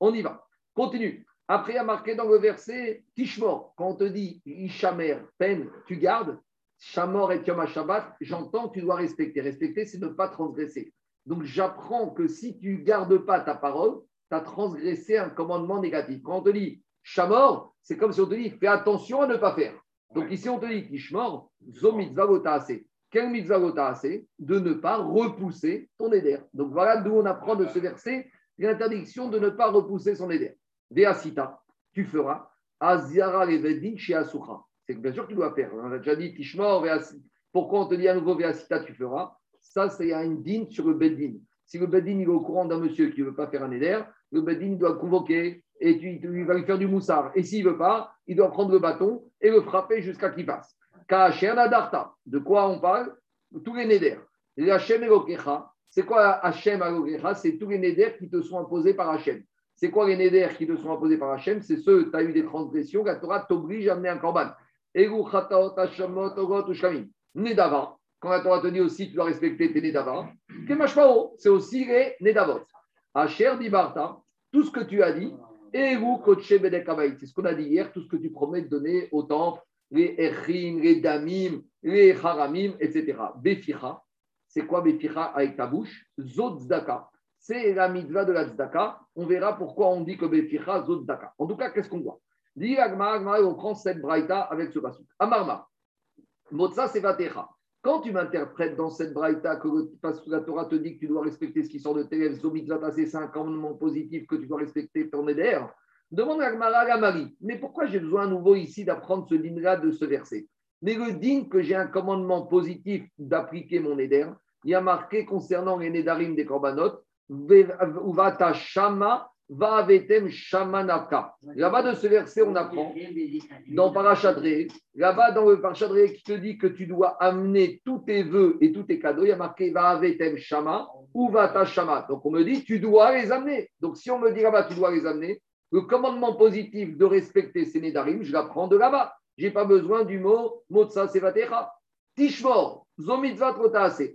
On y va. Continue. Après, il y a marqué dans le verset Tishmor, quand on te dit Ishamer, peine, tu gardes, Shamor et Yom Shabbat, j'entends tu dois respecter. Respecter, c'est ne pas transgresser. Donc, j'apprends que si tu ne gardes pas ta parole, tu as transgressé un commandement négatif. Quand on te dit Shamor, c'est comme si on te dit fais attention à ne pas faire. Donc ici, on te dit Kishmor, zo mitzvah assez. Quel mitzvah assez De ne pas repousser ton éder. Donc voilà d'où on apprend de ce verset l'interdiction de ne pas repousser son éder. Veasita, tu feras. Aziara levedin chez Asukha. C'est bien sûr que tu dois faire. On a déjà dit Kishmor, pourquoi on te dit à nouveau Veasita, tu feras? Ça, c'est un din sur le Beddin. Si le Beddin est au courant d'un monsieur qui ne veut pas faire un éder, le Beddin doit convoquer et tu, tu, vas lui faire du moussard. Et s'il ne veut pas, il doit prendre le bâton et le frapper jusqu'à qu'il passe. Darta, de quoi on parle? Tous les. Les Hachem c'est quoi Hachem et C'est tous les néders qui te sont imposés par Hachem. C'est quoi les néders qui te sont imposés par Hachem C'est ceux, tu as eu des transgressions, la Torah t'oblige à amener un korban. Nedava, quand la Torah te dit aussi tu dois respecter tes Nedava, c'est aussi les Nedavot. Hacher Dibarta, tout ce que tu as dit, Et C'est ce qu'on a dit hier, tout ce que tu promets de donner au temple, les Echim, les Damim, les Haramim, etc. Beficha, c'est quoi Beficha avec ta bouche? Zot c'est la mitzvah de la tzedaka. On verra pourquoi on dit que Beficha, Zot En tout cas, qu'est-ce qu'on voit? Dit on prend cette braïta avec ce passage. Amarma, Motza Sevatecha. Quand tu m'interprètes dans cette braïta que la Torah te dit que tu dois respecter ce qui sort de tes lèvres, c'est un commandement positif que tu dois respecter ton éder, demande à Gmara Marie, mais pourquoi j'ai besoin à nouveau ici d'apprendre ce din-là de ce verset? Mais le din que j'ai un commandement positif d'appliquer mon éder, il y a marqué concernant les nédarim des korbanot, Uvata Shama Va avetem shamanaka. Là-bas de ce verset, on apprend dans Parachadré, là-bas dans le Parachadré qui te dit que tu dois amener tous tes vœux et tous tes cadeaux, il y a marqué Va avetem shama ou va ta shama. Donc on me dit tu dois les amener. Donc si on me dit là-bas tu dois les amener, le commandement positif de respecter ces nédarim, je l'apprends de là-bas. Je n'ai pas besoin du mot motsa sevatecha. Tishmor, zomitzvat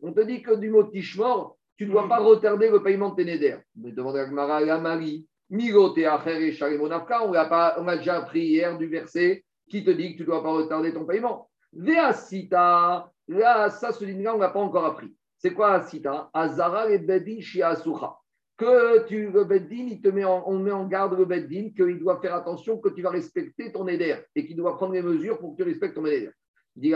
On te dit que du mot tishmor, tu ne dois pas retarder le paiement de tes nédères. À Gmara la Marie, Migote et on a déjà appris hier du verset qui te dit que tu ne dois pas retarder ton paiement. Veasita, là, ça, ce là on n'a pas encore appris. C'est quoi Asita? Azara et Bedin. Que tu, le Bedin, met on met en garde le Bedin qu'il doit faire attention que tu vas respecter ton éder et qu'il doit prendre les mesures pour que tu respectes ton éder. Dit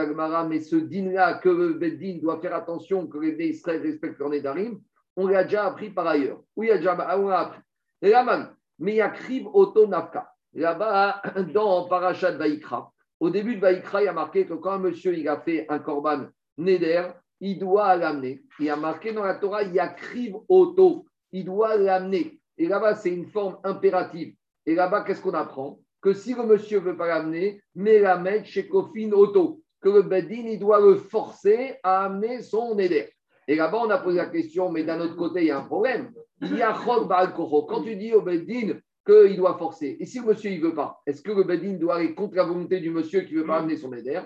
mais ce din-là, que le Beddin doit faire attention que les Israël respectent leur Nédarim, on l'a déjà appris par ailleurs. Oui, on l'a appris. Et là, mais il y a Kriv Nafka. Là-bas, dans Parashat Vaikra, au début de Vaikra, il y a marqué que quand un monsieur il a fait un korban Neder, il doit l'amener. Il y a marqué dans la Torah, il y a Kriv Auto. Il doit l'amener. Et là-bas, c'est une forme impérative. Et là-bas, qu'est-ce qu'on apprend? Que si le monsieur ne veut pas l'amener, mais l'amène chez Kofin Auto que le Bedin, il doit le forcer à amener son éder. Et là-bas, on a posé la question, mais d'un autre côté, il y a un problème. Il y a Quand tu dis au Bedin qu'il doit forcer, et si le monsieur ne veut pas, est-ce que le Bedin doit aller contre la volonté du monsieur qui ne veut pas amener son éder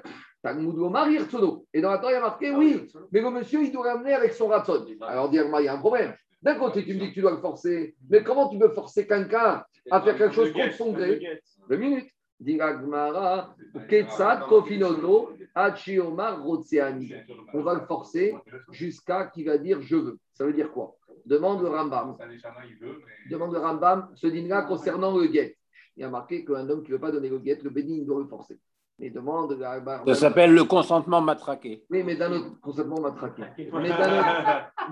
Et dans la Torah, il y a marqué oui, mais le monsieur, il doit l'amener avec son ratson. Alors, dire, il y a un problème. D'un côté, tu me dis que tu dois le forcer, mais comment tu peux forcer quelqu'un à faire quelque chose contre son gré? Deux minutes. Diragmara, Ketsat, Kofinono, on va le forcer jusqu'à qu'il va dire je veux. Ça veut dire quoi? Demande le Rambam. Demande le Rambam ce dîner-là concernant le guet. Il y a marqué qu'un homme qui ne veut pas donner le guet, le béni doit le forcer. Mais demande Ça s'appelle le consentement matraqué. Oui, mais d'un autre consentement matraqué. Mais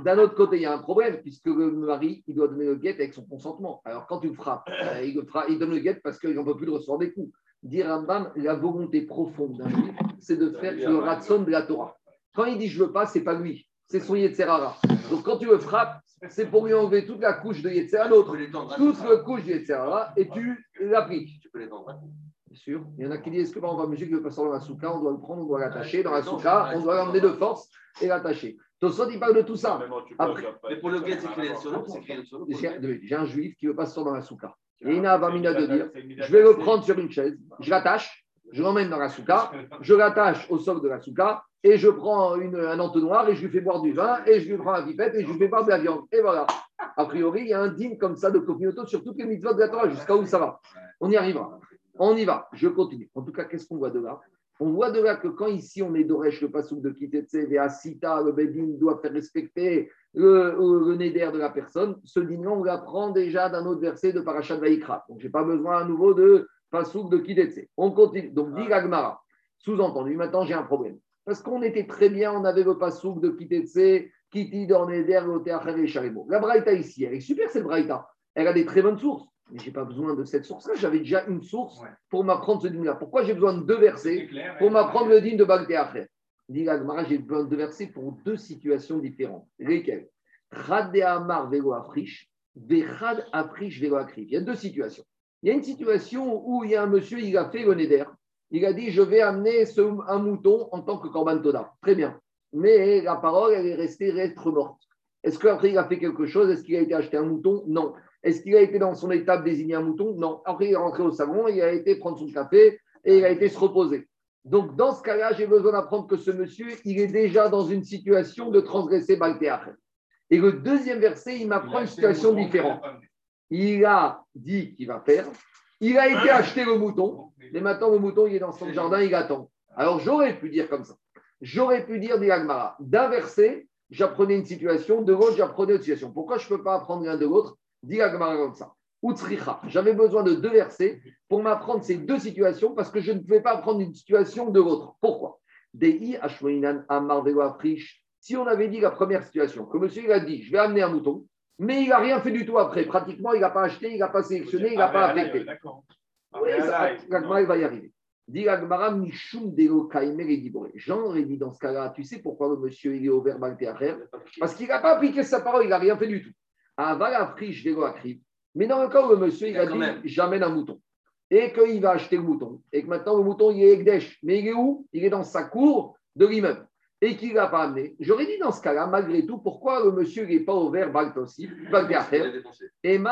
d'un autre, côté, il y a un problème, puisque le mari, il doit donner le guet avec son consentement. Alors quand tu le frappes, euh, il, il donne le guet parce qu'il n'en peut plus de recevoir des coups dit Rambam, la volonté profonde d'un juif, c'est de faire le ratson de la Torah. Quand il dit je veux pas, c'est pas lui, c'est son Yetzerara. Donc quand tu le frappes, c'est pour lui enlever toute la couche de Yetzerara, l'autre, toute la couche de Yetzerara, et tu l'appliques. Tu peux les Bien sûr. Il y en a qui disent est-ce que on va musique qui veut passer dans la souka, on doit le prendre, on doit l'attacher dans la souka, on doit l'emmener de force et l'attacher. Tosot, il parle de tout ça. Mais pour le guet, c'est créé le J'ai un juif qui veut pas sortir dans la souka. Et il a 20 minutes de dire je vais le prendre sur une chaise, je l'attache, je l'emmène dans la souka, je l'attache au sol de la souka et je prends une, un entonnoir et je lui fais boire du vin et je lui prends la pipette et je lui fais boire de la viande. Et voilà. A priori, il y a un dîme comme ça de Kopinoto sur toutes les mitzvot de la Torah, jusqu'à où ça va? On y arrivera. On y va. Je continue. En tout cas, qu'est-ce qu'on voit de là? On voit de là que quand ici on est d'Oresh, le pasouk de Kitetse, et à Sita, le Bedin doit faire respecter le, le Neder de la personne, ce dîner, on l'apprend déjà d'un autre verset de Parashat Vaikra. Donc, je n'ai pas besoin à nouveau de pasouk de Kitetse. On continue. Donc, dit Gagmara. Sous-entendu, maintenant j'ai un problème. Parce qu'on était très bien, on avait le pasouk de Kitetse, Kiti, dans Neder, le et Sharimo. La Braïta ici, elle est super cette Braïta. Elle a des très bonnes sources. Mais je n'ai pas besoin de cette source-là. J'avais déjà une source pour m'apprendre ce dîme-là. Pourquoi j'ai besoin de deux versets pour m'apprendre le dîme de Bagdé Dit j'ai besoin de deux versets pour deux situations différentes. Lesquelles? Amar velo afrish, Vechad afrish Il y a deux situations. Il y a une situation où il y a un monsieur, il a fait le neder. Il a dit Je vais amener ce, un mouton en tant que Korban Toda. Très bien. Mais la parole, elle est restée être morte. Est-ce qu'après, il a fait quelque chose? Est-ce qu'il a été acheté un mouton? Non. Est-ce qu'il a été dans son étape désigner un mouton? Non. Après, il est rentré au salon, il a été prendre son café et il a été se reposer. Donc, dans ce cas-là, j'ai besoin d'apprendre que ce monsieur, il est déjà dans une situation de transgresser Baltéach. Et le deuxième verset, il m'apprend une situation différente. il a dit qu'il va faire, il a été acheter le mouton, mais maintenant le mouton, il est dans son jardin, il attend. Alors j'aurais pu dire comme ça. J'aurais pu dire, dit d'un verset, j'apprenais une situation, de l'autre, j'apprenais une situation. Pourquoi je ne peux pas apprendre l'un de l'autre? Dit comme ça. J'avais besoin de deux versets pour m'apprendre ces deux situations parce que je ne pouvais pas apprendre une situation de l'autre. Pourquoi? Si on avait dit la première situation, que monsieur il a dit, je vais amener un mouton, mais il n'a rien fait du tout après. Pratiquement, il n'a pas acheté, il n'a pas sélectionné, il n'a pas affecté. Oui, il va y arriver. Jean aurait dit dans ce cas-là, tu sais pourquoi le monsieur il est au verbe Parce qu'il n'a pas appliqué sa parole, il n'a rien fait du tout. Mais dans le cas où le monsieur il a dit j'amène un mouton. Et qu'il va acheter le mouton. Et que maintenant le mouton il est Ekdesh, mais il est où? Il est dans sa cour de l'immeuble. Et qu'il ne l'a pas amené. J'aurais dit dans ce cas-là, malgré tout, pourquoi le monsieur n'est pas au verbe Baltosif, et Le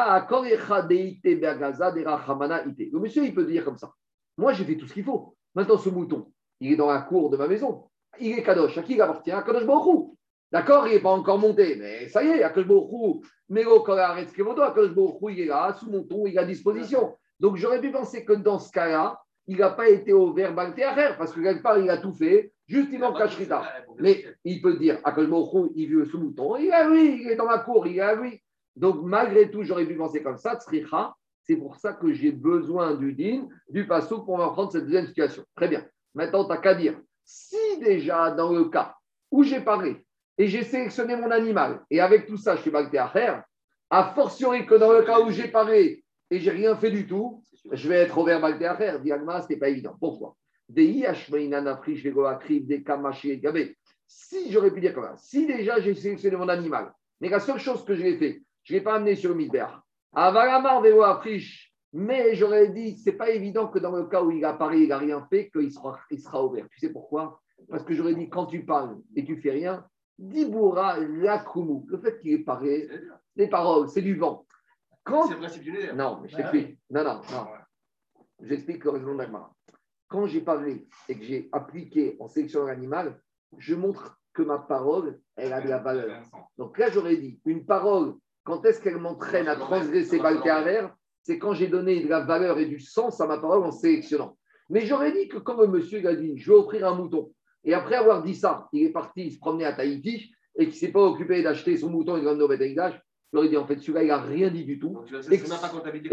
monsieur il peut dire comme ça. Moi, j'ai fait tout ce qu'il faut. Maintenant, ce mouton, il est dans la cour de ma maison. Il est Kadosh. À qui il appartient? À Kadosh Baruch D'accord Il n'est pas encore monté, mais ça y est, Kadosh Baruch Melo Kadosh Baruch il est là, sous mon ton, il est à disposition. Donc, j'aurais pu penser que dans ce cas-là, il n'a pas été au verbe faire parce que quelque part, il a tout fait, juste il manque Kashrita. Mais il peut dire, Akash il vit sous mouton, il est à lui, il est dans ma cour, il est à lui. Donc, malgré tout, j'aurais pu penser comme ça, Tzricha, c'est pour ça que j'ai besoin du din, du passo pour m'apprendre cette deuxième situation. Très bien. Maintenant, tu n'as qu'à dire, si déjà dans le cas où j'ai parlé et j'ai sélectionné mon animal, et avec tout ça, je suis balté à faire, a fortiori que dans le cas où j'ai parlé et j'ai rien fait du tout, je vais être au verbe à faire. Diagma, ce n'est pas évident. Pourquoi? Si j'aurais pu dire comme ça, si déjà j'ai sélectionné mon animal, mais la seule chose que j'ai fait, je ne l'ai pas amené sur le misbère, mais j'aurais dit, c'est pas évident que dans le cas où il apparaît, il n'a rien fait, qu'il sera, il sera ouvert. Tu sais pourquoi? Parce que j'aurais dit, quand tu parles et tu fais rien, Diboura Lakumu, le fait qu'il ait parlé, des paroles, c'est du vent. Quand... C'est le Non, mais je t'explique. Non, non, non. J'explique le d'Agmara. Quand j'ai parlé et que j'ai appliqué en sélection animale, je montre que ma parole, elle a de la valeur. Donc là, j'aurais dit, une parole quand est-ce qu'elle m'entraîne à transgresser Baltéaver C'est quand j'ai donné de la valeur et du sens à ma parole en sélectionnant. Mais j'aurais dit que le monsieur a dit je vais offrir un mouton, et après avoir dit ça, il est parti se promener à Tahiti et qu'il ne s'est pas occupé d'acheter son mouton et de ramener au bétaillage, j'aurais dit en fait celui-là, il n'a rien dit du tout. et,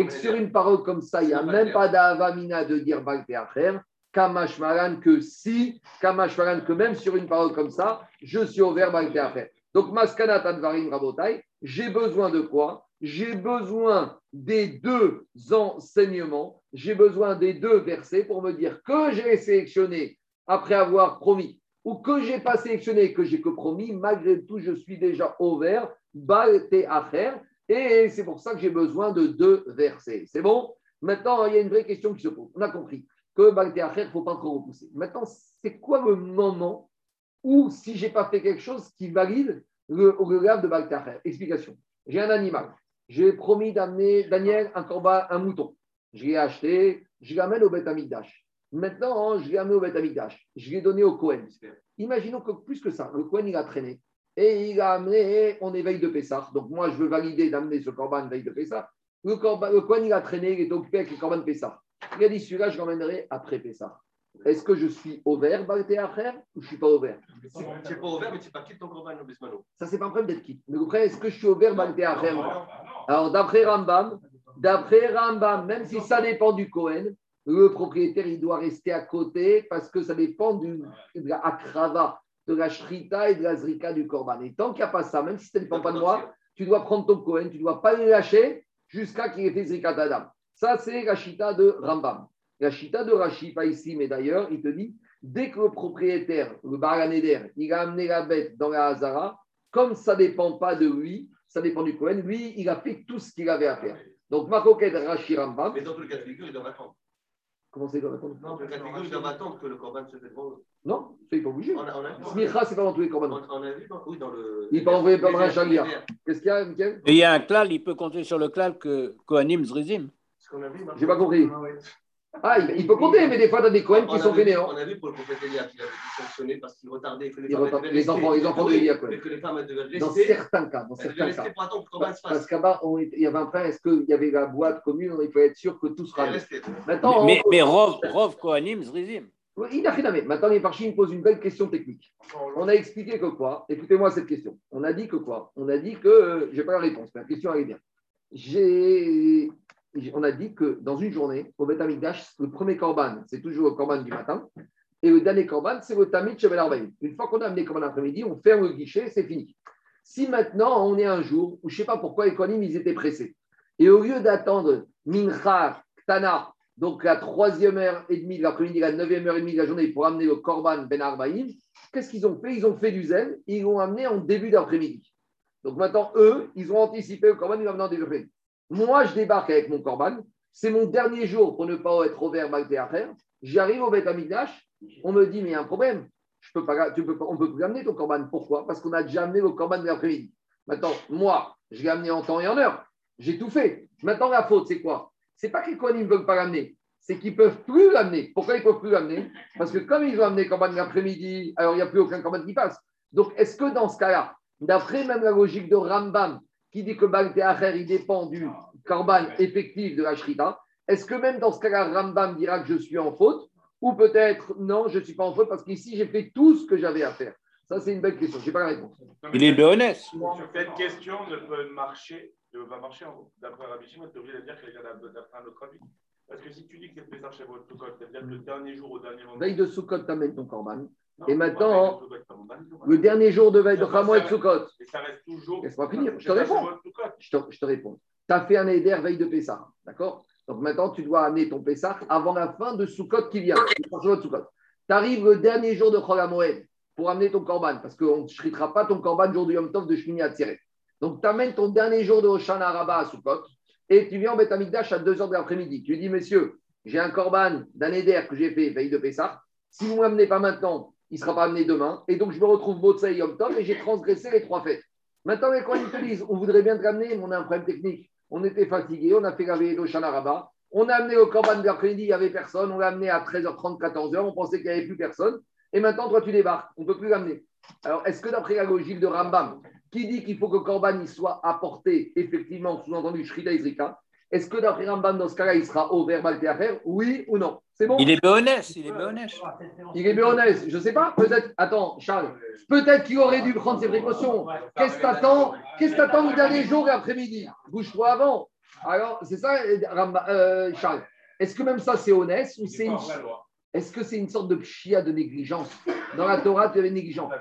que, sur une parole comme ça, il n'y a même pas d'avamina de dire Baltéaver. Kamash Maran que si, Kamash Maran que même sur une parole comme ça, je suis au verbe Baltéaver. Donc, Maskana Tadvarim Rabotai, j'ai besoin de quoi? J'ai besoin des deux enseignements, j'ai besoin des deux versets pour me dire que j'ai sélectionné après avoir promis ou que j'ai pas sélectionné, que j'ai que promis, malgré tout, je suis déjà ouvert, balte à faire. Et c'est pour ça que j'ai besoin de deux versets. C'est bon? Maintenant, il y a une vraie question qui se pose. On a compris que balte à il ne faut pas trop repousser. Maintenant, c'est quoi le moment où, si je n'ai pas fait quelque chose qui valide le, le de Baltacher. Explication. J'ai un animal. J'ai promis d'amener Daniel un un mouton. Je l'ai acheté, je l'amène au Beth Amikdash. Maintenant, je l'ai amené au Beth Amikdash. Je l'ai donné au Cohen. Imaginons que plus que ça, le Cohen, il a traîné. Et il a amené, on est veille de Pessah. Donc moi, je veux valider d'amener ce corban veille de Pessah. Le, corban, le Cohen, il a traîné, il est occupé avec le corban de Pessah. Il a dit, celui-là, je l'emmènerai après Pessah. Est-ce que je suis ouvert, Balté frère, ou je ne suis pas ouvert Tu n'es pas ouvert, mais tu n'es pas quitte ton corban. Ça, c'est pas un problème d'être quitte. Mais après, est-ce que je suis ouvert, Balté frère Alors, d'après Rambam, d'après Rambam, même si ça dépend du Cohen, le propriétaire, il doit rester à côté parce que ça dépend du, de la de la shrita et de la zrika du korban. Et tant qu'il n'y a pas ça, même si ça ne dépend pas de moi, tu dois prendre ton Cohen, tu ne dois pas le lâcher jusqu'à qu'il ait fait zrika d'Adam. Ça, c'est la chita de Rambam. La chita de Rashi, pas ici, mais d'ailleurs, il te dit dès que le propriétaire, le Baraneder, il a amené la bête dans la Hazara, comme ça ne dépend pas de lui, ça dépend du Cohen, lui, il a fait tout ce qu'il avait à faire. Donc, Makoket Rashi Rambam. Mais dans cas il. Comment c'est, attendre Non, de figure, il doit attendre que le Corban se fait devant Non, ça, il n'est pas obligé. Smicha, c'est pas dans tous les Corbans. On, a vu, oui, dans le. Il n'est pas envoyé par un Chalia. Qu'est-ce qu'il y a, Michael? Et il y a un clal, il peut compter sur le clal que Kohanim Zrizim. J'ai pas compris. Ah, il, peut compter, mais des fois, tu as des Cohen qui sont fainéants. On a vu pour le prophète Elia qu'il avait été sanctionné parce qu'il retardait que les, femmes les enfants, les enfants de Elia Cohen. Que les femmes devaient rester. Dans certains cas. Dans certains cas. Parce qu'à-bas, il y avait un point, est-ce qu'il y avait la boîte commune Il faut être sûr que tout sera. Maintenant, mais, mais Rov, Rov Kohanim, Zrizim. Il n'a rien Maintenant, les parchis posent une belle question technique. On a expliqué que quoi? Écoutez-moi cette question. On a dit que quoi? On a dit que. Euh, je n'ai pas la réponse, mais la question elle est bien. J'ai on a dit que dans une journée, au Beth le premier korban, c'est toujours le korban du matin, et le dernier korban, c'est le tamid Shevel Une fois qu'on a amené le korban l'après-midi, on ferme le guichet, c'est fini. Si maintenant on est un jour où je ne sais pas pourquoi les Kohanim, ils étaient pressés, et au lieu d'attendre Mincha, Ktana, donc la troisième heure et demie de l'après-midi, la neuvième heure et demie de la journée pour amener le korban Ben Arbaïm, qu'est-ce qu'ils ont fait? Ils ont fait du zèle, ils l'ont amené en début d'après-midi. Donc maintenant, eux, ils ont anticipé le korban, ils l'ont amené en début d'après-midi. Moi, je débarque avec mon corban. C'est mon dernier jour pour ne pas être à faire. J'arrive au Beth Amigdash. On me dit, mais il y a un problème. Je peux pas, tu peux pas, on ne peut plus amener ton corban. Pourquoi? Parce qu'on a déjà amené le corban de l'après-midi. Maintenant, moi, je l'ai amené en temps et en heure. J'ai tout fait. Maintenant, la faute, c'est quoi? C'est pas que les ne veulent pas l'amener. C'est qu'ils ne peuvent plus l'amener. Pourquoi ils ne peuvent plus l'amener? Parce que comme ils ont amené corban l'après-midi, alors il n'y a plus aucun corban qui passe. Donc, est-ce que dans ce cas-là, d'après même la logique de Rambam, qui dit que Baal il dépend du korban effectif de la Shrita, est-ce que même dans ce cas-là, Rambam dira que je suis en faute Ou peut-être, non, je ne suis pas en faute parce qu'ici, j'ai fait tout ce que j'avais à faire Ça, c'est une belle question. Je n'ai pas la réponse. Il est honnête. Cette question ne peut marcher, ne va marcher d'après Rabbi Shimon, tu es obligé de dire qu'il y a d'après un autre avis. Parce que si tu dis que c'est Pessah chez votre Soukot, c'est-à-dire que le dernier jour au dernier moment. Veille de Soukot, tu amènes ton korban. Et maintenant, le dernier jour de veille de Chamo et Soukot. Et ça reste toujours. Laisse-moi finir, je te réponds. Je te, je te réponds. Tu as fait un éder veille de Pessah. D'accord? Donc maintenant, tu dois amener ton Pessah avant la fin de Soukot qui vient. Tu arrives le dernier jour de Cholamoed pour amener ton korban, parce qu'on ne shritera pas ton korban jour du Yom Tov de Shmini Atzeret. Donc, tu amènes ton dernier jour de Hoshana Rabba à Soukot et tu viens en Beth Amikdash à 2h de l'après-midi. Tu dis, messieurs, j'ai un korban d'un éder que j'ai fait veille de Pessah. Si vous ne m'amenez pas maintenant, il ne sera pas amené demain. Et donc, je me retrouve Motsei Yom Tov et j'ai transgressé les trois fêtes. Maintenant, les ils te disent, on voudrait bien te ramener, mais on a un problème technique. On était fatigué, on a fait la veille On a amené au Corban de l'après-midi, il n'y avait personne. On l'a amené à 13h30, 14h. On pensait qu'il n'y avait plus personne. Et maintenant, toi, tu débarques. On ne peut plus l'amener. Alors, est-ce que d'après la logique de Rambam, qui dit qu'il faut que Corban soit apporté, effectivement, sous-entendu Shrita Izrika, est-ce que d'après Rambam, dans ce cas-là, il sera ouvert à faire Oui ou non? C'est bon? Il est béonès, il est béonès. Il est béonès, je ne sais pas. Peut-être, attends, Charles, peut-être qu'il aurait dû prendre ses précautions. Qu'est-ce que t'attends? Qu'est-ce que t'attends le dernier jour et après-midi? Bouge-toi avant. Alors, c'est ça, euh, Charles. Est-ce que même ça, c'est honnête ou c'est une... Est-ce que c'est une sorte de chia de négligence Dans la Torah, tu avais négligence.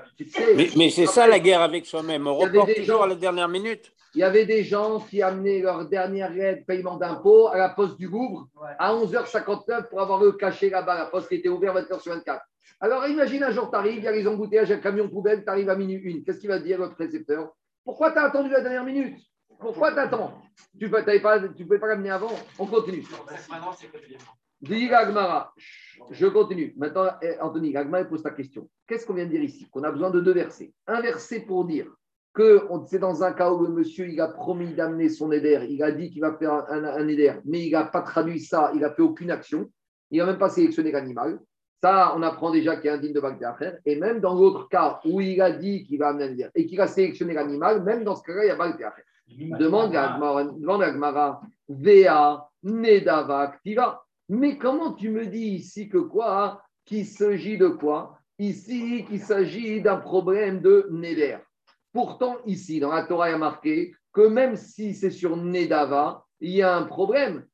mais, c'est ça la guerre avec soi-même. On reporte toujours à la dernière minute. Il y avait des gens qui amenaient leur dernière aide paiement d'impôt à la poste du Louvre à 11h59 pour avoir le caché là-bas, la poste qui était ouverte 24 sur 24. Alors imagine un jour, tu arrives, il y a les embouteillages, un camion poubelle, tu arrives à minuit une. Qu'est-ce qu'il va dire le précepteur Pourquoi tu as attendu la dernière minute? Pourquoi tu attends Tu ne pouvais pas l'amener avant On continue. Je continue. Maintenant, eh, Anthony, Gagmara pose ta question. Qu'est-ce qu'on vient de dire ici? Qu'on a besoin de deux versets. Un verset pour dire que c'est dans un cas où le monsieur il a promis d'amener son éder, il a dit qu'il va faire un, un éder, mais il n'a pas traduit ça, il n'a fait aucune action, il n'a même pas sélectionné l'animal. Ça, on apprend déjà qu'il y a un digne de faire. Et même dans l'autre cas où il a dit qu'il va amener un éder et qu'il a sélectionné l'animal, même dans ce cas-là, il y a faire. Demande à Gmara, Vea, Nedava, Activa. Mais comment tu me dis ici que quoi Qu'il s'agit de quoi? Ici, qu'il s'agit d'un problème de Neder. Pourtant, ici, dans la Torah, il y a marqué que même si c'est sur Nedava, il y a un problème.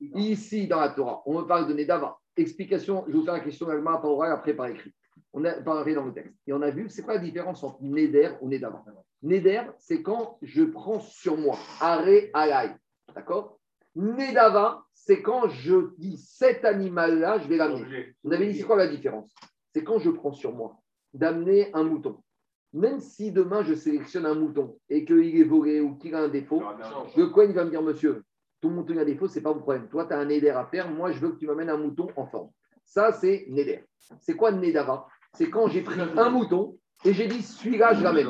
Ici, dans la Torah, on me parle de Nedava. Explication, je vous faire la question d'Agmara par oral, après par écrit. On a parlé dans le texte. Et on a vu, c'est quoi la différence entre Neder ou Nedava? Neder, c'est quand je prends sur moi. Arrêt alay. D'accord? Nedava, c'est quand je dis cet animal-là, je vais l'amener. On avait dit, c'est quoi la différence? C'est quand je prends sur moi d'amener un mouton. Même si demain je sélectionne un mouton et qu'il est volé ou qu'il a un défaut, le coin va me dire Monsieur, ton mouton a un défaut, ce n'est pas mon problème. Toi, tu as un éder à faire, moi je veux que tu m'amènes un mouton en forme. Ça, c'est Neder. C'est quoi Nedava? C'est quand j'ai pris un mouton et j'ai dit celui-là, je l'amène.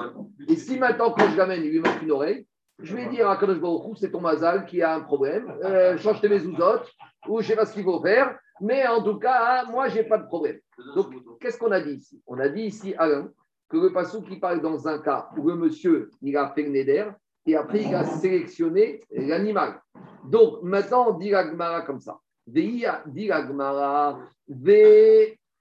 Et si maintenant, quand je l'amène, il lui manque une oreille, je vais dire à Kadosh Baruch c'est ton mazal qui a un problème, euh, change tes mezouzotes, ou je ne sais pas ce qu'il faut faire, mais en tout cas, moi, je n'ai pas de problème. Donc, qu'est-ce qu'on a dit ici? On a dit ici, Alain, que le passou qui parle dans un cas où le monsieur, il a fait le neder, et après, il a sélectionné l'animal. Donc, maintenant, on dit la comme ça. Dit la Gemara,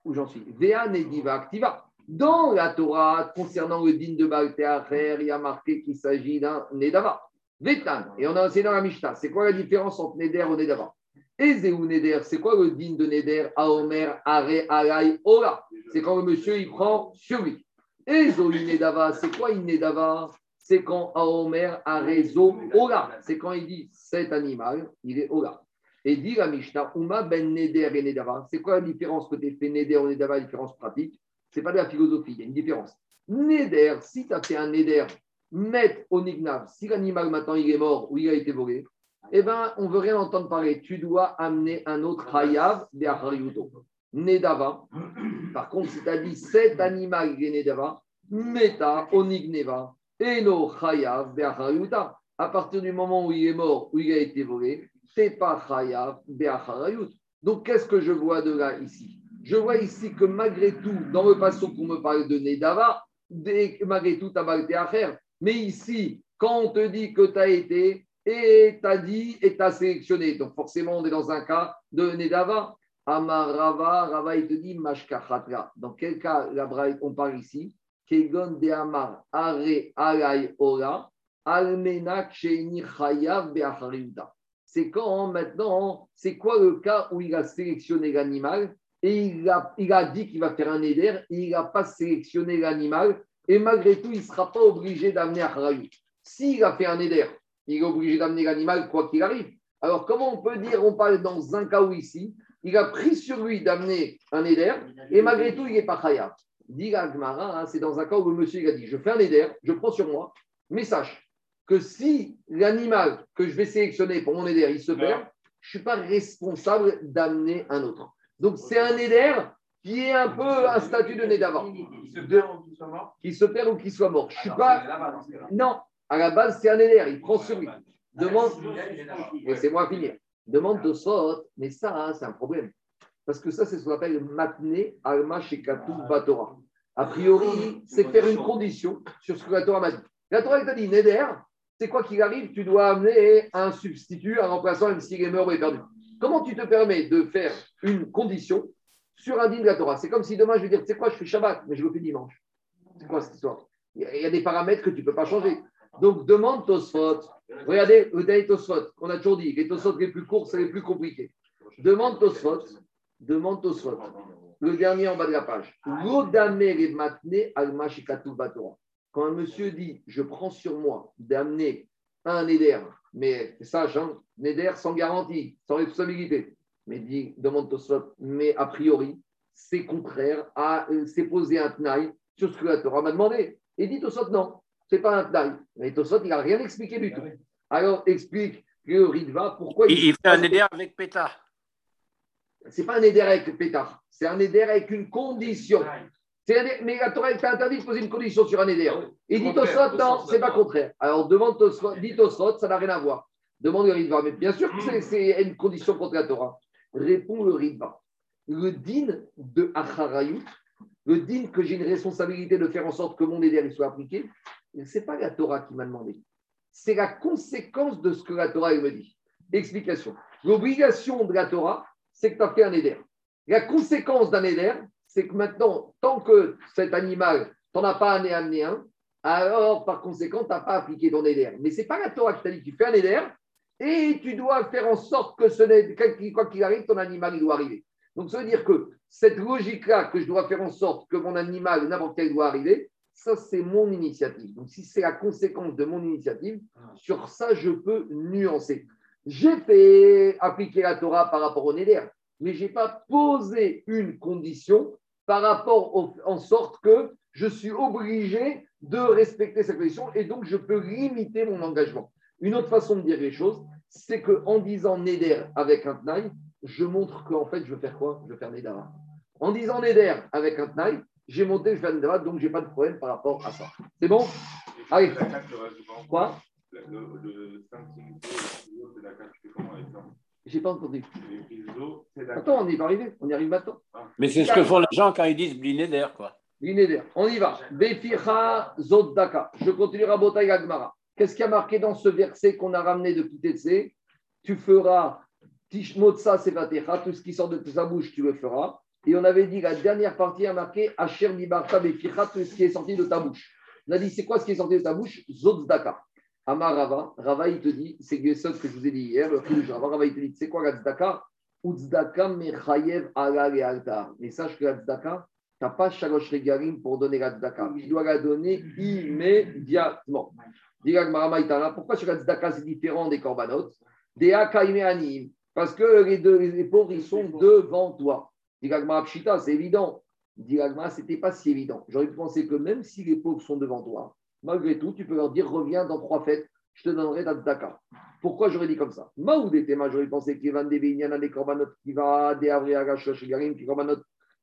où j'en suis Vea nediva activa. Dans la Torah, concernant le din de Balteacher, il y a marqué qu'il s'agit d'un Nedava. Vetan, et on a enseigné dans la Mishnah. C'est quoi la différence entre Neder et Nedava? Et Neder, c'est quoi le din de Neder? Aomer, Are, Alay, Ora C'est quand le monsieur il prend sur lui. Et Nedava, c'est quoi une Nedava? C'est quand Aomer, Arezo, Ora. C'est quand il dit cet animal, il est Ora. Et dit la Mishnah, Uma ben Neder et Nedava. C'est quoi la différence côté fait Neder ou Nedava, différence pratique? N'est pas de la philosophie, il y a une différence. Neder, si tu as fait un Neder, mettre au si l'animal maintenant il est mort ou il a été volé, eh bien, on ne veut rien entendre parler. Tu dois amener un autre Hayav de Nedava. Par contre, si tu as dit cet animal il est Nedava, Meta, Onigneva, Eno Hayav de À partir du moment où il est mort, où il a été volé, c'est pas Chayav Donc, qu'est-ce que je vois de là ici? Je vois ici que malgré tout, dans le passage qu'on me parle de Nedava, malgré tout, tu as à faire. Mais ici, quand on te dit que tu as été et tu as dit et tu as sélectionné, donc forcément, on est dans un cas de Nedava. Amarava, Rava, il te dit Mashkachatra. Dans quel cas on parle ici? Kegon de Amar, Are, Alay, Ora, Sheini, Chayav, c'est quand maintenant, c'est quoi le cas où il a sélectionné l'animal? Et il a, il a dit qu'il va faire un éder il n'a pas sélectionné l'animal et malgré tout, il ne sera pas obligé d'amener à S'il a fait un éder, il est obligé d'amener l'animal quoi qu'il arrive. Alors comment on peut dire, on parle dans un cas où ici, il a pris sur lui d'amener un éder et malgré tout, il n'est pas khayab. Dit hein, c'est dans un cas où le monsieur il a dit, je fais un éder, je prends sur moi, mais sache, que si l'animal que je vais sélectionner pour mon éder, il se perd, je ne suis pas responsable d'amener un autre. Donc c'est un éder qui est un peu un statut de Nédava. Qui se perd ou qui soit mort. Je suis pas. Non, à la base, c'est un éder, il prend sur lui. Demande. Laissez-moi finir. Demande de sorte, mais ça, hein, c'est un problème. Parce que ça, c'est ce qu'on appelle matné alma shekatu batora. A priori, c'est faire une condition sur ce que la Torah m'a dit. La Torah t'a dit Neder, c'est quoi qu'il arrive, tu dois amener un substitut, un remplaçant, même s'il est mort ou est perdu. Comment tu te permets de faire une condition sur un digne de la Torah? C'est comme si demain je vais dire, tu sais quoi, je fais Shabbat, mais je le fais dimanche. C'est quoi cette histoire? Il y a des paramètres que tu ne peux pas changer. Donc demande Tosfot. Regardez le dernier Tosfot, on a toujours dit, les Tosfot les plus courts, c'est les plus compliqués. Demande Tosfot, demande Tosfot. Le dernier en bas de la page. Quand un monsieur dit je prends sur moi d'amener un Neder, mais sage, hein, Neder sans garantie, sans responsabilité, mais dit, demande Tosot, mais a priori, c'est contraire à euh, c'est poser un tnaï sur ce que la Torah m'a demandé. Et dit Tosot, non, c'est pas un tnaï. Mais Tosot, il n'a rien expliqué du tout. Alors, explique le Ritva, pourquoi il, il fait un Neder avec Pétard. C'est pas un Neder avec Pétard, c'est un Neder avec une condition. Mais la Torah t'a interdit de poser une condition sur un éder. Et dit Tosfot, non, c'est pas contraire. Alors demande Tosfot, dit Tosfot, ça n'a rien à voir. Demande le Ritva. Mais bien sûr que c'est une condition contre la Torah. Répond le Ritva. Le din de Acharayut, le din que j'ai une responsabilité de faire en sorte que mon éder soit appliqué, ce n'est pas la Torah qui m'a demandé. C'est la conséquence de ce que la Torah me dit. Explication. L'obligation de la Torah, c'est que tu as fait un éder. La conséquence d'un éder, c'est que maintenant, tant que cet animal, tu n'en as pas amené un, alors par conséquent, tu n'as pas appliqué ton éder. Mais ce n'est pas la Torah qui t'a dit, tu fais un éder, et tu dois faire en sorte que ce n'est, quoi qu'il arrive, ton animal, il doit arriver. Donc ça veut dire que cette logique-là, que je dois faire en sorte que mon animal, n'importe quel, doit arriver, ça, c'est mon initiative. Donc, si c'est la conséquence de mon initiative, sur ça, je peux nuancer. J'ai fait appliquer la Torah par rapport au Néder, mais je n'ai pas posé une condition par rapport en sorte que je suis obligé de respecter cette condition et donc je peux limiter mon engagement. Une autre façon de dire les choses, c'est qu'en disant Neder avec un Tnaï, je montre qu'en fait, je veux faire quoi? Je veux faire Nedara. En disant Neder avec un Tnaï, j'ai monté, je fais Nedara, donc je n'ai pas de problème par rapport à ça. C'est bon? Allez. Quoi? Le 5 c'est la tu fais comment avec ça? J'ai pas entendu. Attends, on y va arriver, on y arrive maintenant. Mais c'est ce que font les gens quand ils disent blinéder, quoi. Blinéder. On y va. Beficha Zodaka. Je continue Rabotai Agmara. Qu'est-ce qui a marqué dans ce verset qu'on a ramené de Kitetse Tu feras Tishmotsa Sevatecha, tout ce qui sort de sa bouche, tu le feras. Et on avait dit, la dernière partie a marqué Asher Beficha, tout ce qui est sorti de ta bouche. On a dit, c'est quoi ce qui est sorti de ta bouche? Zoddaka. Amar Rava, Rava, il te dit, c'est ce que je vous ai dit hier, le Rava, il te dit, c'est quoi la Mais sache que la tzedaka, tu n'as pas shalosh regalim pour donner la tzedaka. Tu dois la donner immédiatement. Pourquoi sur la tzedaka, c'est différent des korbanot? Parce que les, deux, pauvres, ils sont devant toi. C'est évident. Diragma, ce n'était pas si évident. J'aurais pu penser que même si les pauvres sont devant toi, malgré tout, tu peux leur dire reviens dans trois fêtes, je te donnerai ta tzedaka. Pourquoi j'aurais dit comme ça? Maoud était j'aurais pensé qu'il y a des korbanot qui va, des qui korbanot.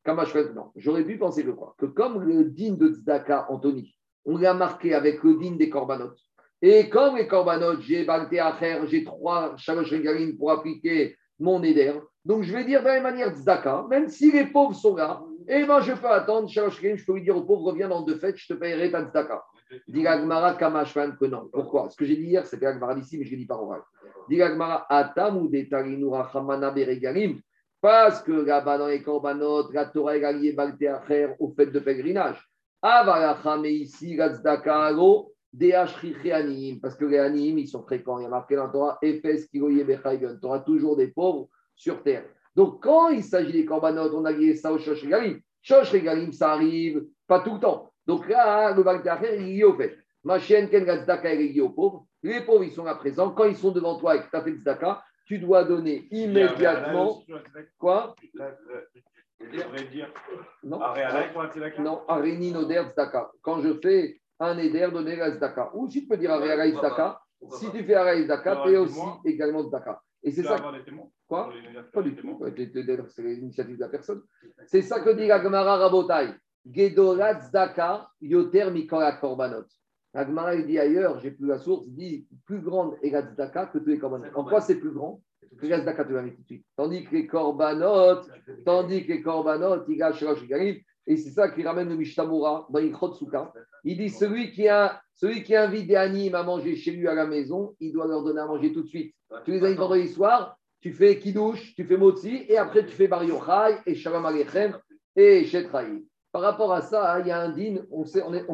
Non, j'aurais pu penser que quoi? Que comme le din de tzedaka, Anthony, on l'a marqué avec le din des korbanot. Et comme les korbanot, j'ai balté à faire, j'ai trois shalosh pour appliquer mon éder. Donc je vais dire de la même manière tzedaka, même si les pauvres sont là, et eh ben je peux attendre, shalosh je peux lui dire aux pauvres, reviens dans deux fêtes, je te paierai ta tzedaka. Diragmara Kamashvan non. Pourquoi? Ce que j'ai dit hier, c'était Agmara d'ici, mais je l'ai dit par oral. Diragmara Atam de Tarinura Hamana Beregarim. Parce que là-bas dans les Korbanot, la Torah est alliée faire au fait de pèlerinage. Avalachame ici, Gazdakaro, Deashricheanim. Parce que les Anim, ils sont fréquents. Il y a marqué dans la Torah, Efes Kiroye Bechaygan. Tu auras toujours des pauvres sur terre. Donc quand il s'agit des Korbanot, on a lié ça au Shosh Regalim. Shosh Regalim, ça arrive pas tout le temps. Donc là, le Bagdacher, il est lié au fait. Ma chienne, Ken Gazdaka, est lié aux pauvres. Les pauvres, ils sont là présents. Quand ils sont devant toi et que tu as fait le Zdaka, tu dois donner immédiatement. Quoi non, non, Areni Noder Zdaka. Quand je fais un Eder, donner la Zdaka. Ou si tu peux dire Areala Zdaka, si tu fais Areala Zdaka, tu es aussi également Zdaka. Et c'est ça. Quoi Pas du tout. C'est l'initiative de la personne. C'est ça que dit la Gemara Rabotai. Gedorat Zdaka Yoter Mikora Korbanot. Agmara dit ailleurs, j'ai plus la source, dit plus grande est la que tous les Korbanot. En quoi c'est plus grand que la tu tout de suite. Tandis que les Korbanot, tandis que les Korbanot, et c'est ça qui ramène le Mishtamura dans Ikhot Souka. Il dit celui qui, a, celui qui invite des animes à manger chez lui à la maison, il doit leur donner à manger tout de suite. Tu les invites vendredi soir, tu fais Kiddush, tu fais Motzi, et après tu fais Bar Yochai, et Shalom Alechem, et Shetraï. Par rapport à ça, il y a un din, on,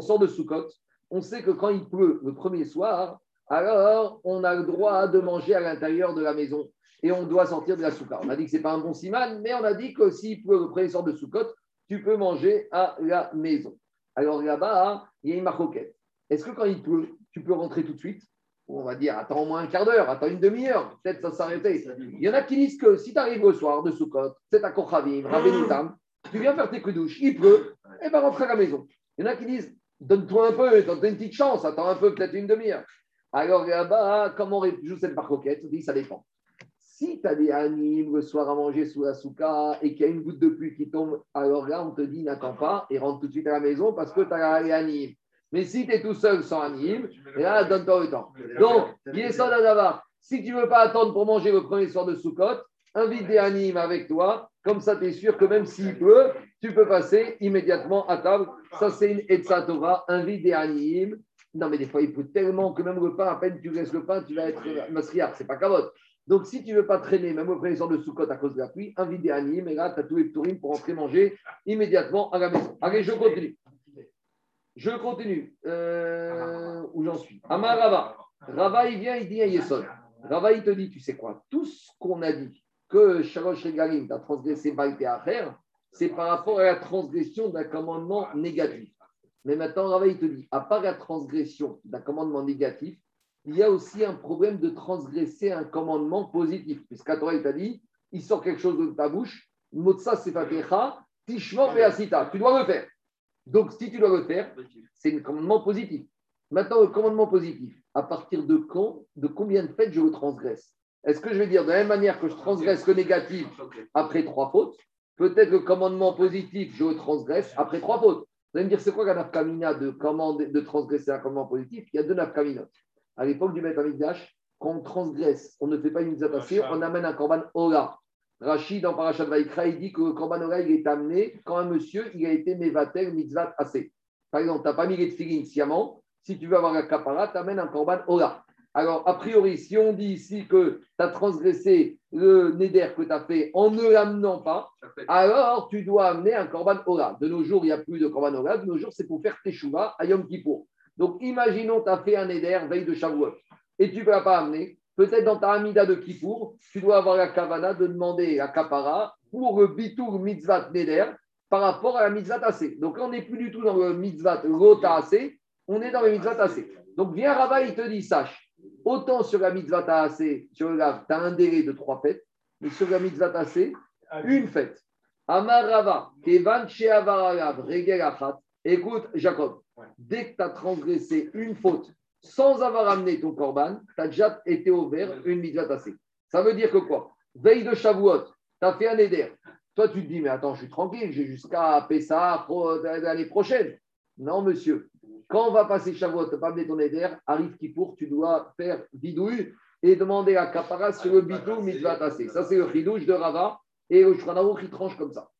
sort de Sukkot, on sait que quand il pleut le premier soir, alors on a le droit de manger à l'intérieur de la maison et on doit sortir de la soukha. On a dit que ce n'est pas un bon siman, mais on a dit que s'il pleut le premier soir de Sukkot, tu peux manger à la maison. Alors là-bas, il y a une marcoquette. Est-ce que quand il pleut, tu peux rentrer tout de suite? On va dire, attends au moins un quart d'heure, attends une demi-heure, peut-être ça s'arrêter. Il y en a qui disent que si tu arrives le soir de Sukkot, c'est à Kochavim, Rabbenutam, tu viens faire tes coups douche, il pleut, et va rentrer à la maison. Il y en a qui disent donne-toi un peu, donne-toi une petite chance, attends un peu, peut-être une demi-heure. Alors là-bas, comment on joue cette barcoquette? On dit ça dépend. Si tu as des animes le soir à manger sous la souka et qu'il y a une goutte de pluie qui tombe, alors là, on te dit n'attends pas et rentre tout de suite à la maison parce que tu as les animes. Mais si tu es tout seul sans anime, là, donne-toi le temps. Donc, il est ça d'avoir. Si tu ne veux pas attendre pour manger le premier soir de Soukot, invite des animes avec toi comme ça, tu es sûr que même s'il pleut, tu peux passer immédiatement à table. Ça, c'est une Etza Torah, invite des animes. Non, mais des fois, il pleut tellement que même le pain, à peine tu laisses le pain, tu vas être masriar. C'est pas cavote. Donc, si tu ne veux pas traîner, même au premier soir de Soukot à cause de la pluie, invite des animes. Et là, tu as tous les pour entrer manger immédiatement à la maison. Allez, je continue. Je continue. Euh, où j'en suis? Amar Rava. Rava, il vient, il dit à Yesod. Rava, il te dit, tu sais quoi? Tout ce qu'on a dit que Shalosh Regalim, a transgressé Baïté faire, c'est par rapport à la transgression d'un commandement négatif. Mais maintenant, Rava, il te dit, à part la transgression d'un commandement négatif, il y a aussi un problème de transgresser un commandement positif. Puisqu'à toi, il t'a dit, il sort quelque chose de ta bouche, Motsa Sefatecha, Tishmor Veasita, tu dois le faire. Donc, si tu dois le faire, c'est un commandement positif. Maintenant, le commandement positif, à partir de quand, de combien de fêtes je le transgresse? Est-ce que je vais dire de la même manière que je transgresse le négatif après trois fautes Peut-être le commandement positif, je transgresse après trois fautes. Vous allez me dire, c'est quoi la nafkamina de, de transgresser un commandement positif? Il y a deux nafkaminotes. À l'époque du Beth Amikdash, quand on transgresse, on ne fait pas une mitzvah on amène un korban Ola. Rachid, dans Parashat Vaikra, il dit que le korban Ola, il est amené quand un monsieur, il a été mevatel mitzvah assez. Par exemple, tu n'as pas mis les tefillin sciemment, si tu veux avoir la kapara, tu amènes un korban Ola. Alors, a priori, si on dit ici que tu as transgressé le neder que tu as fait en ne l'amenant pas, alors tu dois amener un korban ora. De nos jours, il n'y a plus de korban ora. De nos jours, c'est pour faire teshuva à Yom Kippour. Donc, imaginons tu as fait un neder veille de Shavuot et tu ne l'as pas amener. Peut-être dans ta amida de Kippour, tu dois avoir la kavana de demander à kapara pour le bitour mitzvah neder par rapport à la mitzvah tassé. Donc, on n'est plus du tout dans le mitzvah rota on est dans le mitzvah tassé. Donc, viens Rava, il te dit, sache, Autant sur la mitzvah tassé, sur le lave, tu as un délai de trois fêtes, mais sur la mitzvah tassé, une fête. Amarava, Kevan Regel Achat. Écoute, Jacob, dès que tu as transgressé une faute sans avoir amené ton korban, tu as déjà été ouvert une mitzvah tassé. Ça veut dire que quoi? Veille de Shavuot, tu as fait un éder. Toi, tu te dis, mais attends, je suis tranquille, j'ai jusqu'à Pessah l'année prochaine. Non, monsieur. Quand on va passer Shavuot, tu pas amener ton éder, arrive Kippour, tu dois faire bidouille et demander à Kapara sur le bidou mitzvah tassé. Ça, c'est le chidouche de Rava et le Shranao qui tranche comme ça.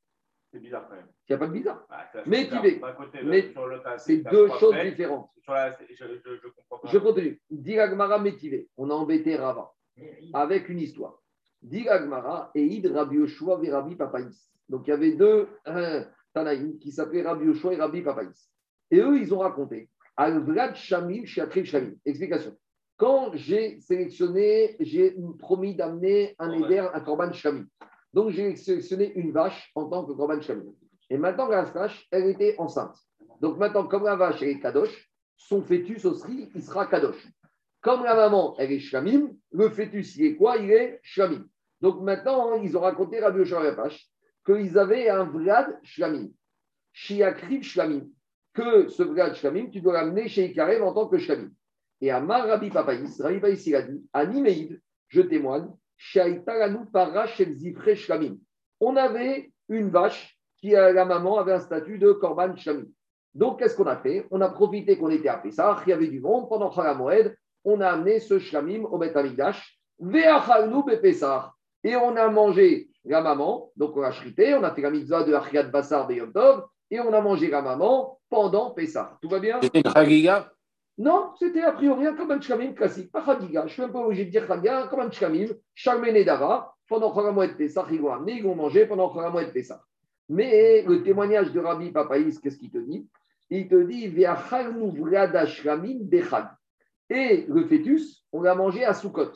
C'est bizarre quand même. Il n'y a pas de bizarre. mais Mais c'est deux choses différentes. je, continue. Diragmara métivé. On a embêté Rava avec une histoire. Diragmara et Id Rabbi Yoshua et Rabbi Papaïs. Donc il y avait deux euh, Tanaïm qui s'appelaient Rabbi Yoshua et Rabbi Papaïs. Et eux, ils ont raconté Al-Vlad Shamim Shamim. Explication. Quand j'ai sélectionné, j'ai promis d'amener un éder, un Korban Shamim. Donc, j'ai sélectionné une vache en tant que Korban Shamim. Et maintenant, la vache, elle était enceinte. Donc, maintenant, comme la vache, elle est Kadosh, son fœtus aussi, il sera Kadosh. Comme la maman, elle est Shamim, le fœtus, il est quoi? Il est Shamim. Donc, maintenant, ils ont raconté Rabbi Yoshua qu'ils avaient un Vlad Shlamim. Shiakrib Shlamim que ce Vlad Shlamim, tu dois l'amener chez Ikarev en tant que Shlamim. Et à Rabbi Papaïs, Rabbi Papaïs, il a dit Animeid, je témoigne. On avait une vache qui, la maman, avait un statut de Korban Shlamim. Donc, qu'est-ce qu'on a fait? On a profité qu'on était à Pessah, il y avait du monde, pendant Moed, on a amené ce Shlamim au Bet Amigdash, et on a mangé la maman, donc on a shrité, on a fait la mitzvah de Achiat Bassar de Yom Tov, et on a mangé la maman pendant Pessah. Tout va bien? C'était chagiga Non, c'était a priori un Shkamim classique, pas chagiga. Je suis un peu obligé de dire chagiga, comme un Shkamim, Shalmene Dava, pendant Chagamoed Pessah, ils vont amener, ils vont manger pendant Chagamoed Pessah. Mais le témoignage de Rabbi Papaïs, qu'est-ce qu'il te dit? Il te dit Et le fœtus, on l'a mangé à Soukot.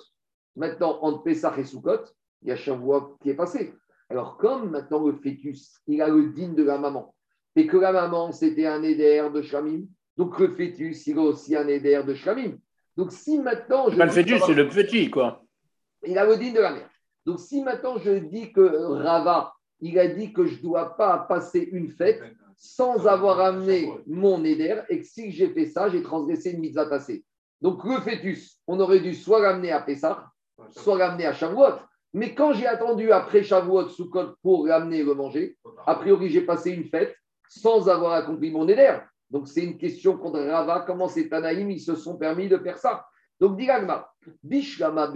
Maintenant, entre Pessah et Soukot, il y a Shavuot qui est passé. Alors, comme maintenant le fœtus, il a le digne de la maman, et que la maman, c'était un éder de Shamim. Donc le fœtus, il a aussi un éder de Shamim. Donc si maintenant. Je pas le fœtus, c'est le petit, quoi. Il a le digne de la mère. Donc si maintenant je dis que Rava, il a dit que je ne dois pas passer une fête sans avoir amené mon éder et que si j'ai fait ça, j'ai transgressé une mitzvah tassée. Donc le fœtus, on aurait dû soit l'amener à Pessah, soit l'amener à Shavuot. Mais quand j'ai attendu après Shavuot sous code pour l'amener et le manger, a priori j'ai passé une fête sans avoir accompli mon éder. Donc c'est une question contre Rava, comment ces Tanaïm, ils se sont permis de faire ça. Donc dit Gagma, Bishlama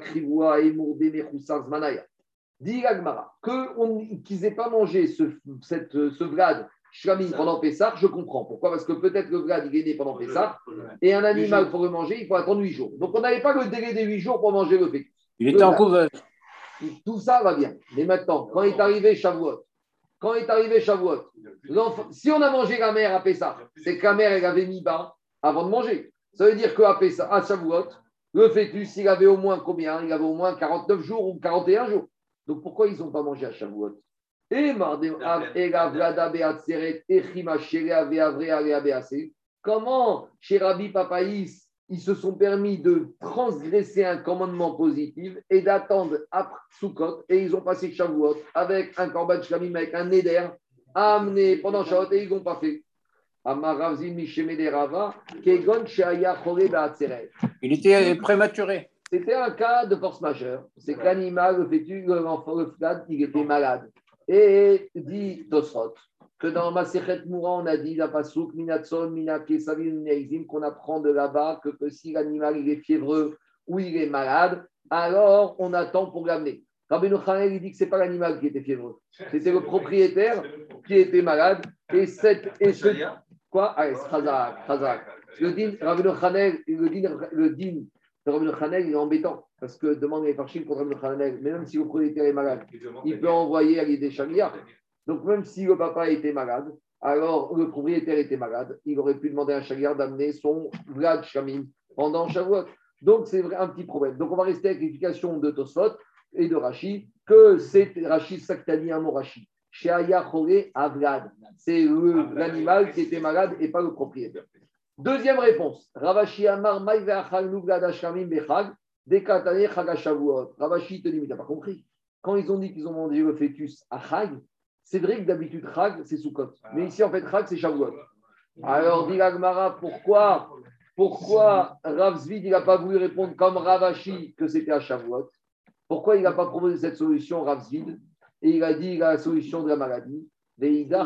Krivoa Zmanaya. Dit qu'ils n'aient pas mangé ce, cette, ce Vlad Shlamim pendant Pessah, je comprends. Pourquoi? Parce que peut-être le Vlad, il est né pendant Pessah, et un animal pour le manger, il faut attendre 8 jours. Donc on n'avait pas le délai des 8 jours pour manger le fœtus. Il était en couveuse. Tout ça va bien. Mais maintenant, quand il est arrivé Shavuot, quand est arrivé Shavuot, si on a mangé la mère à Pessah, c'est que la mère, elle avait mis bas avant de manger. Ça veut dire qu'à à Shavuot, le fœtus, il avait au moins combien? Il avait au moins 49 jours ou 41 jours. Donc pourquoi ils n'ont pas mangé à Shavuot? Comment, chez Rabbi Papaïs, ils se sont permis de transgresser un commandement positif et d'attendre après Sukkot. Et ils ont passé Shavuot avec un korban shlamim, avec un neder, amené pendant Shavuot et ils n'ont pas fait. Il était prématuré. C'était un cas de force majeure. C'est que l'animal, le fétu, l'enfant, le il était malade. Et dit Tosfot que dans Maserhet Moura, on a dit la Pasuk, Minatson, Minake, Savim, qu'on apprend de là-bas que, si l'animal il est fiévreux ou il est malade, alors on attend pour l'amener. Rabbi Khanel, il dit que ce n'est pas l'animal qui était fiévreux, c'était le propriétaire qui était malade. Et cette. Et ce, quoi? Ah, Khazak, Khazak. Le din, Rabbi Khanel, le din, le din de Rabbi Khanel, il est embêtant. Parce que demande les farchim contre Rabbi Khanel, mais même si le propriétaire est malade, il peut envoyer à des chalias. Donc, même si le papa était malade, alors le propriétaire était malade, il aurait pu demander à un chagrin d'amener son Vlad Shamin pendant Shavuot. Donc, c'est un petit problème. Donc, on va rester avec l'éducation de Tosfot et de Rashi, que c'est Rashi Saktani un mot Rashi. Chez Vlad. C'est l'animal qui était malade et pas le propriétaire. Deuxième réponse. Ravashi Amar Bechag, Dekatane Chagashavuot. Ravashi te dit, mais t'as pas compris. Quand ils ont dit qu'ils ont mangé le fœtus à Chag, c'est vrai que d'habitude, Chag, c'est Sukkot. Mais ici, en fait, Chag, c'est Shavuot. Alors, dit Agmara, pourquoi, pourquoi Rav Zvid, il n'a pas voulu répondre comme Ravashi que c'était à Shavuot? Pourquoi il n'a pas proposé cette solution, Rav Zvid? Et il a dit la solution de la maladie. Il te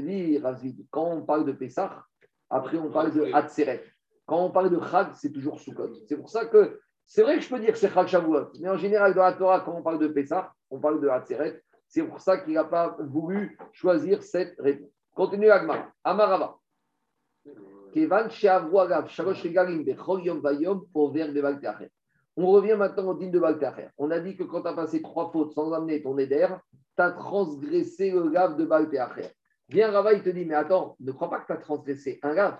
dit, Rav Zvid, quand on parle de Pessah, après on parle de Hatzeret. Quand on parle de Chag, c'est toujours Sukkot. C'est pour ça que c'est vrai que je peux dire que c'est Chag mais en général, dans la Torah, quand on parle de Pessah, on parle de Hatzeret. C'est pour ça qu'il n'a pas voulu choisir cette réponse. Continue Agmar. Amarava. On revient maintenant au din de Baltacher. On a dit que quand tu as passé trois fautes sans amener ton éder, tu as transgressé le lave de Baltacher. Viens, Rava, il te dit, mais attends, ne crois pas que tu as transgressé un lave.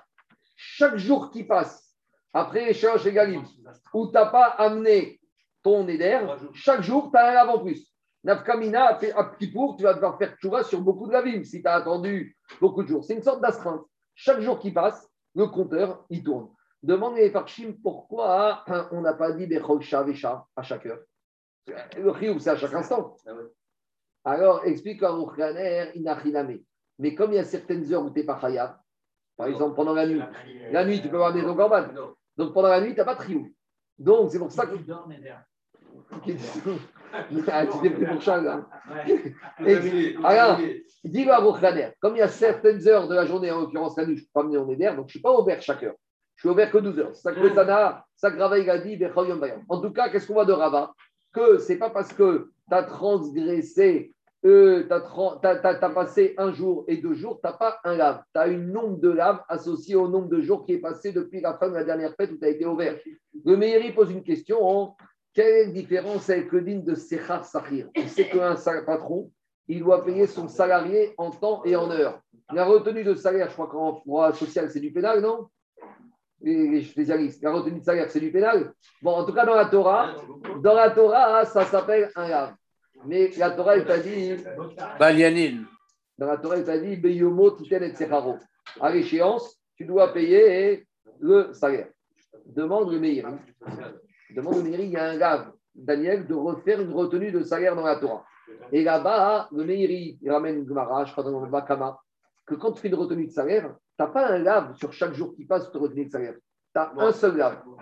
Chaque jour qui passe, après les chez Galim, où tu n'as pas amené ton éder, chaque jour, tu as un lave en plus. Nafkamina, à pour, tu vas devoir faire tchouva sur beaucoup de lavim si tu as attendu beaucoup de jours. C'est une sorte d'astreinte. Chaque jour qui passe, le compteur, il tourne. Demande les Farshim pourquoi on n'a pas dit Bechol Vesha à chaque heure? Le c'est à chaque instant. Ah Alors, explique à Rouchaner, Inachiname. Mais comme il y a certaines heures où tu n'es pas khayab, par exemple pendant la nuit, la nuit, tu peux avoir des corban. Donc pendant la nuit, tu n'as pas de. Donc, c'est pour ça que. Ah, tu t'es pris pour Charles. Hein. Alors, dis-le à comme il y a certaines heures de la journée, en l'occurrence la nuit, je ne peux pas mener mon éder, donc je ne suis pas ouvert chaque heure. Je suis ouvert que 12 heures. C'est ça que le Tana, ça que Rava il a dit, en tout cas, qu'est-ce qu'on voit de Rava? Que ce n'est pas parce que tu as transgressé, euh, tu as, passé un jour et deux jours, tu n'as pas un lave. Tu as une nombre de laves associé au nombre de jours qui est passé depuis la fin de la dernière fête où tu as été ouvert. Le Meiri pose une question quelle est la différence avec le digne de Sechar Sahir On sait qu'un patron, il doit payer son salarié en temps et en heure. La retenue de salaire, je crois qu'en droit social, c'est du pénal, non? Les, spécialistes. La retenue de salaire, c'est du pénal. Bon, en tout cas, dans la Torah, dans la Torah, ça s'appelle un lave. Mais la Torah, elle t'a dit. Balianine. Dans la Torah, elle t'a dit Beyomo, Titen et À l'échéance, tu dois payer le salaire. Demande le meilleur. Demande au Meiri, il y a un gars, Daniel, de refaire une retenue de salaire dans la Torah. Et là-bas, le Meiri, il ramène Gemara, je crois dans le Bakama, que quand tu fais une retenue de salaire, tu n'as pas un lave sur chaque jour qui passe te retenue de salaire. Tu as un seul lave. Non,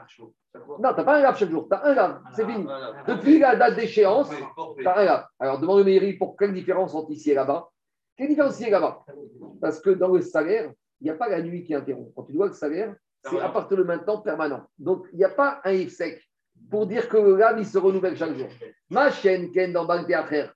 tu n'as pas un lave chaque jour, tu as un lave, c'est fini. Depuis la date d'échéance, tu as un lave. Alors demande au Meiri pour quelle différence entre ici et là-bas Quelle différence ici et là-bas Parce que dans le salaire, il n'y a pas la nuit qui interrompt. Quand tu dois le salaire, c'est à partir de maintenant permanent. Donc il n'y a pas un if sec pour dire que le lave, il se renouvelle chaque jour. Ma chaîne, Ken, dans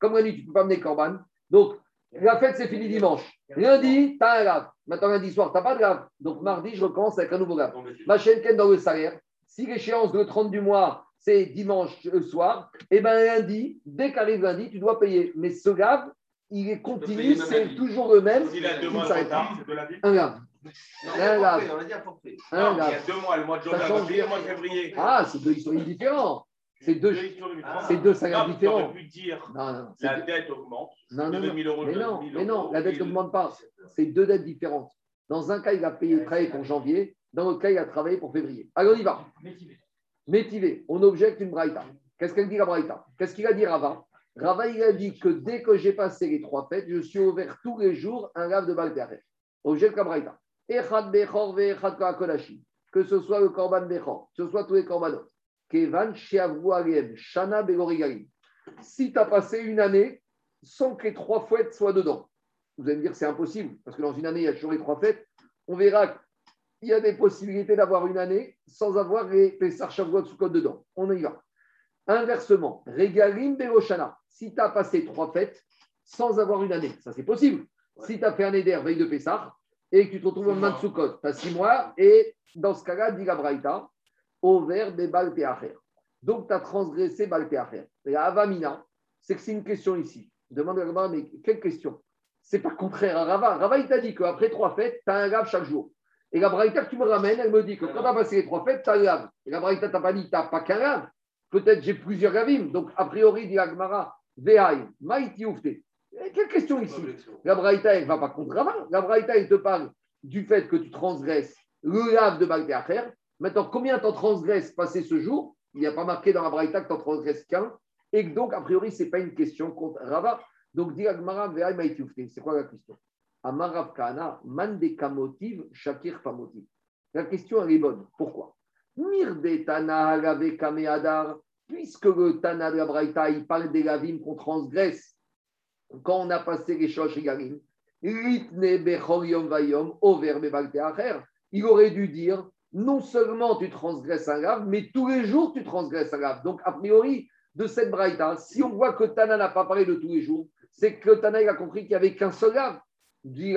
comme la nuit, tu ne peux pas mener Corban. Donc, la fête, c'est fini dimanche. Lundi, tu as un lave. Maintenant, lundi soir, tu n'as pas de lave. Donc, mardi, je recommence avec un nouveau lave. Ma chaîne, Ken, dans le salaire. Si l'échéance de 30 du mois, c'est dimanche euh, soir, et eh bien lundi, dès qu'arrive lundi, tu dois payer. Mais ce lave, il est continu, c'est toujours le même. Il a deux mois Un lave. Un lave. Un lave. Il y a deux mois, le mois de janvier, le mois de février. Ah, c'est deux histoires différentes. C'est deux, c'est deux salaires différents. pu dire non, non, la dette augmente. Non, non, non. mais non, mais non, la dette n'augmente pas. C'est deux dettes différentes. Dans un cas, il a payé travailler pour janvier. Dans l'autre cas, il a travaillé pour février. Allez, on y va. Métivé. On objecte une braïta. Qu'est-ce qu'elle dit la braïta? Qu'est-ce qu'il a dit Rava? Rava, il a dit que dès que j'ai passé les trois fêtes, je suis ouvert tous les jours un lave de Baltéaref. Objecte la braïta. Que ce soit le korban bechor, que ce soit tous les korbanot. Kevan Shana Si tu as passé une année sans que les trois fêtes soient dedans, vous allez me dire c'est impossible, parce que dans une année, il y a toujours les trois fêtes. On verra qu'il y a des possibilités d'avoir une année sans avoir les Pessar Shavuot code dedans. On y va. Inversement, Regalim Beroshana, si tu as passé trois fêtes sans avoir une année, ça c'est possible. Si tu as fait un éder veille de Pessah et que tu te retrouves en main tu as six mois, et dans ce cas-là, dit la Braïta, au vert des Balteacher. Donc tu as transgressé Balteacher. Et Avamina, c'est que c'est une question ici. Demande à Rava, mais quelle question? C'est pas contraire à Rava. Rava, il t'a dit qu'après trois fêtes, tu as un grave chaque jour. Et la Braïta que tu me ramènes, elle me dit que quand tu as passé les trois fêtes, tu as un grave. Et la Braïta t'a pas dit, tu n'as pas qu'un grave. Peut-être j'ai plusieurs gavim. Donc, a priori, dit Agmara, Vehaï, Maïti Oufte. Quelle question ici? La Braïta, elle ne va pas contre Rava. La Braïta, elle te parle du fait que tu transgresses le lave de Baltéacher. Maintenant, combien t'en transgresses passé ce jour? Il n'y a pas marqué dans la Braïta que t'en transgresses qu'un. Et donc, a priori, ce n'est pas une question contre Rava. Donc. C'est quoi la question? Amarav Kana, Mandeka motive, Shakir motive. La question, est bonne. Pourquoi? Mirde Tana Adar puisque le Tana de la Braïta, il parle des lavim qu'on transgresse quand on a passé les Shosh Galim, il aurait dû dire non seulement tu transgresses un lave, mais tous les jours tu transgresses un lave. Donc, a priori, de cette Braïta, si on voit que Tana n'a pas parlé de tous les jours, c'est que Tana a compris qu'il n'y avait qu'un seul n'était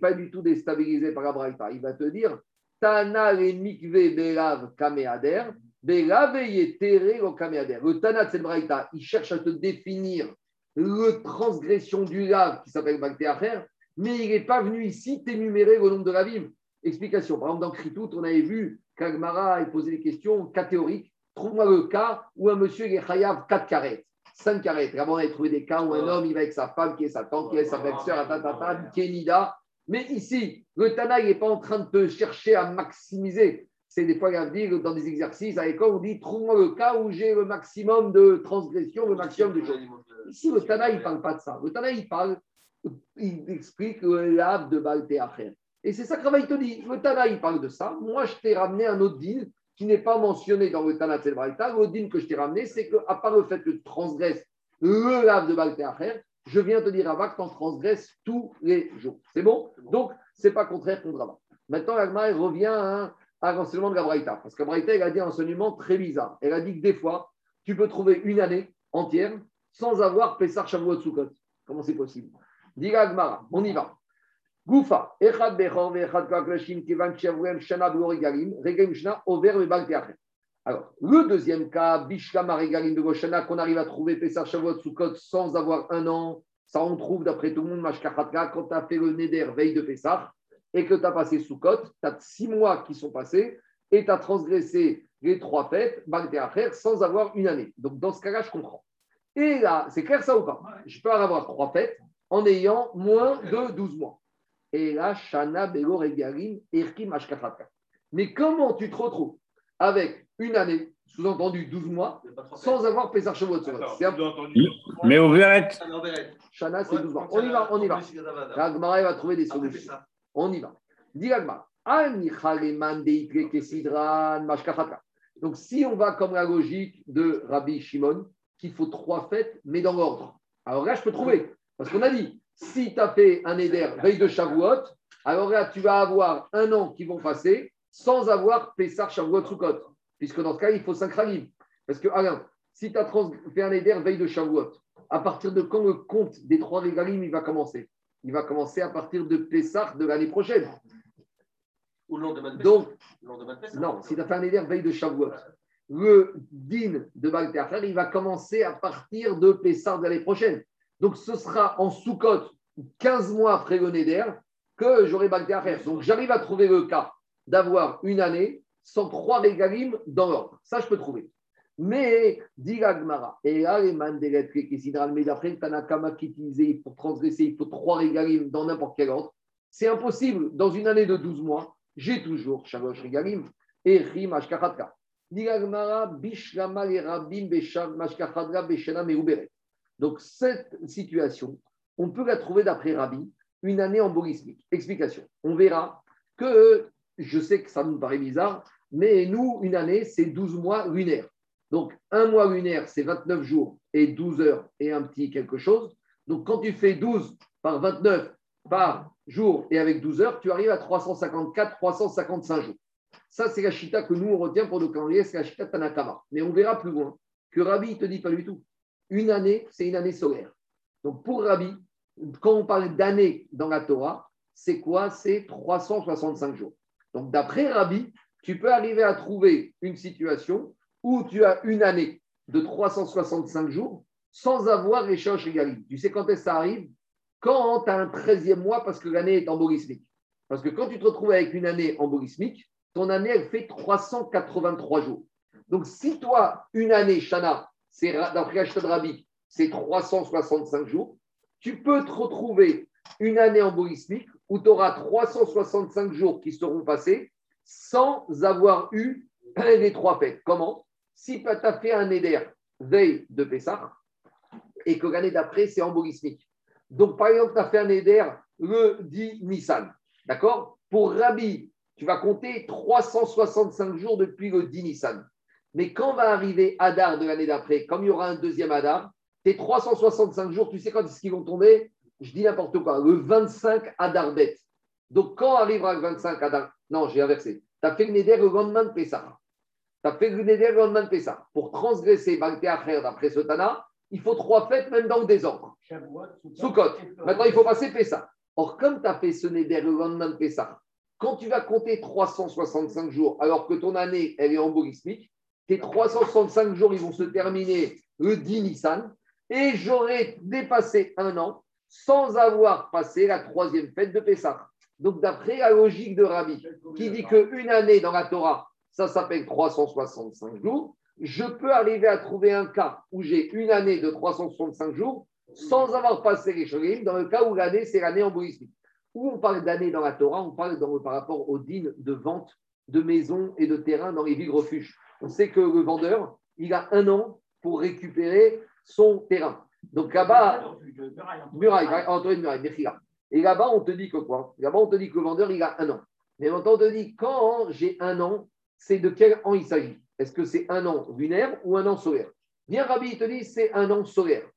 pas du tout déstabilisé par la Braïta. Il va te dire Tana le mikve belav kameader, le Tanat Braïta, il cherche à te définir la transgression du lave qui s'appelle Baktéacher, mais il n'est pas venu ici t'énumérer le nombre de lavim. Explication. Par exemple, dans Kritout, on avait vu qu'Agmara a posé des questions catégoriques. Trouve-moi le cas où un monsieur est chayav 4 carrettes, 5 carrettes. Avant, on avait trouvé des cas où un homme il va avec sa femme, qui est sa tante, qui est sa belle-sœur, qui est Nida. Mais ici, le Tana, il n'est pas en train de te chercher à maximiser c'est des fois, il dire dans des exercices à l'école, on dit trouve-moi le cas où j'ai le maximum de transgression, le maximum de choses. Ici, le Tana, il ne parle pas de ça. Le Tana, il parle, il explique le lave de Baltéacher. Et c'est ça que Ravaï te dit. Le Tana, il parle de ça. Moi, je t'ai ramené un autre din qui n'est pas mentionné dans le Tana de. Le din que je t'ai ramené, c'est qu'à part le fait que tu transgresses le lave de Baltéacher, je viens te dire, Rava, que tu en transgresses tous les jours. C'est bon? Donc, ce n'est pas contraire contre Rava. Maintenant, Agma, revient à l'enseignement de la Braïta. Parce que Braïta, elle a dit un enseignement très bizarre. Elle a dit que des fois, tu peux trouver une année entière sans avoir Pessar Shavuot Sukkot. Comment c'est possible? Diga Agmara, on y va. Goufa, Echad Bechor, Echad Kivan Shana Shana, Over, Teachet. Alors, le deuxième cas, Bishlam Regalim de Goshana, qu'on arrive à trouver Shavuot Sukkot sans avoir un an, ça on trouve d'après tout le monde, Mashkachatka, quand tu as fait le Neder veille de Pessar, et que tu as passé sous cote, tu as six mois qui sont passés et tu as transgressé les trois fêtes, faire sans avoir une année. Donc dans ce cas-là, je comprends. Et là, c'est clair ça ou pas? Je peux avoir trois fêtes en ayant moins de 12 mois. Et là, Shana, Belo, Regalim, Erkim, Mais comment tu te retrouves avec une année, sous-entendu 12 mois, sans avoir Pesach Shavuot Mais au Véret. Shana, c'est 12 mois. On y va, on y va. Ragmara va trouver des solutions. On y va. Donc, si on va comme la logique de Rabbi Shimon, qu'il faut trois fêtes, mais dans l'ordre. Alors là, je peux trouver. Parce qu'on a dit, si tu as fait un éder veille de Shavuot, alors là, tu vas avoir un an qui vont passer sans avoir Pessar Shavuot Sukkot. Puisque dans ce cas, il faut cinq Parce que, Alain, si tu as fait un éder veille de Shavuot, à partir de quand le compte des trois régalim il va commencer? Il va commencer à partir de Pessah de l'année prochaine. Ou le lendemain de Donc, non, si tu as fait un éder veille de Shavuot, le din de Baal il va commencer à partir de Pessah de l'année prochaine. Donc, ce sera en Soukot, 15 mois après le Neder, que j'aurai Baal Donc, j'arrive à trouver le cas d'avoir une année sans trois régalim dans l'ordre. Ça, je peux trouver. Mais, dit Gmara, et là, les qui mais d'après Tanakama qui disait pour transgresser, il faut trois régalim dans n'importe quel ordre. C'est impossible. Dans une année de 12 mois, j'ai toujours Shalosh régalim et Rim Ashkachatka. Dit Gmara, Bishlama et Rabim Besham Ashkachadra Beshana Meuberet. Donc, cette situation, on peut la trouver d'après Rabbi, une année embolismique. Explication. On verra que, je sais que ça nous paraît bizarre, mais nous, une année, c'est 12 mois lunaires. Donc, un mois lunaire, c'est 29 jours et 12 heures et un petit quelque chose. Donc, quand tu fais 12 par 29 par jour et avec 12 heures, tu arrives à 354, 355 jours. Ça, c'est la chita que nous, on retient pour nos calendriers, c'est la chita Tanakama. Mais on verra plus loin que Rabbi ne te dit pas du tout. Une année, c'est une année solaire. Donc, pour Rabbi, quand on parle d'année dans la Torah, c'est quoi? C'est 365 jours. Donc, d'après Rabbi, tu peux arriver à trouver une situation où tu as une année de 365 jours sans avoir échange régaliste. Tu sais quand est-ce que ça arrive? Quand tu as un 13e mois parce que l'année est embolismique. Parce que quand tu te retrouves avec une année embolismique, ton année, elle fait 383 jours. Donc, si toi, une année, Shana, c'est d'après de Rabbi, c'est 365 jours, tu peux te retrouver une année embolismique où tu auras 365 jours qui seront passés sans avoir eu les trois fêtes. Comment? Si tu as fait un éder veille de Pessah et que l'année d'après, c'est embolismique. Donc, par exemple, tu as fait un éder le 10 Nissan. D'accord? Pour Rabbi, tu vas compter 365 jours depuis le 10 Nissan. Mais quand va arriver Adar de l'année d'après, comme il y aura un deuxième Adar, tes 365 jours, tu sais quand est-ce qu'ils vont tomber? Je dis n'importe quoi. Le 25 Adar bête. Donc, quand arrivera le 25 Adar Non, j'ai inversé. Tu as fait le Neder le lendemain de Pessah. Tu as fait le Neder le lendemain de Pessah. Pour transgresser Balté d'après ce Tana, il faut trois fêtes, même dans le désordre. Soukot. Maintenant, il faut passer Pessah. Or, comme tu as fait ce Neder le lendemain de Pessah, quand tu vas compter 365 jours, alors que ton année, elle est embolismique, tes 365 jours, ils vont se terminer le 10 Nissan, et j'aurai dépassé un an sans avoir passé la troisième fête de Pessah. Donc, d'après la logique de Rabbi, qui dit qu'une année dans la Torah, ça s'appelle 365 jours, je peux arriver à trouver un cas où j'ai une année de 365 jours sans avoir passé les Shorim, dans le cas où l'année, c'est l'année embolismique. Où on parle d'année dans la Torah, on parle par rapport aux dînes de vente de maisons et de terrains dans les villes refuges. On sait que le vendeur, il a un an pour récupérer son terrain. Donc là-bas, muraille, Antoine Muraille, Et là-bas, on te dit que quoi? Là-bas, on te dit que le vendeur, il a un an. Mais maintenant, on te dit, quand j'ai un an, c'est de quel an il s'agit? Est-ce que c'est un an lunaire ou un an solaire? Bien, Rabbi, il te dit, c'est un an solaire.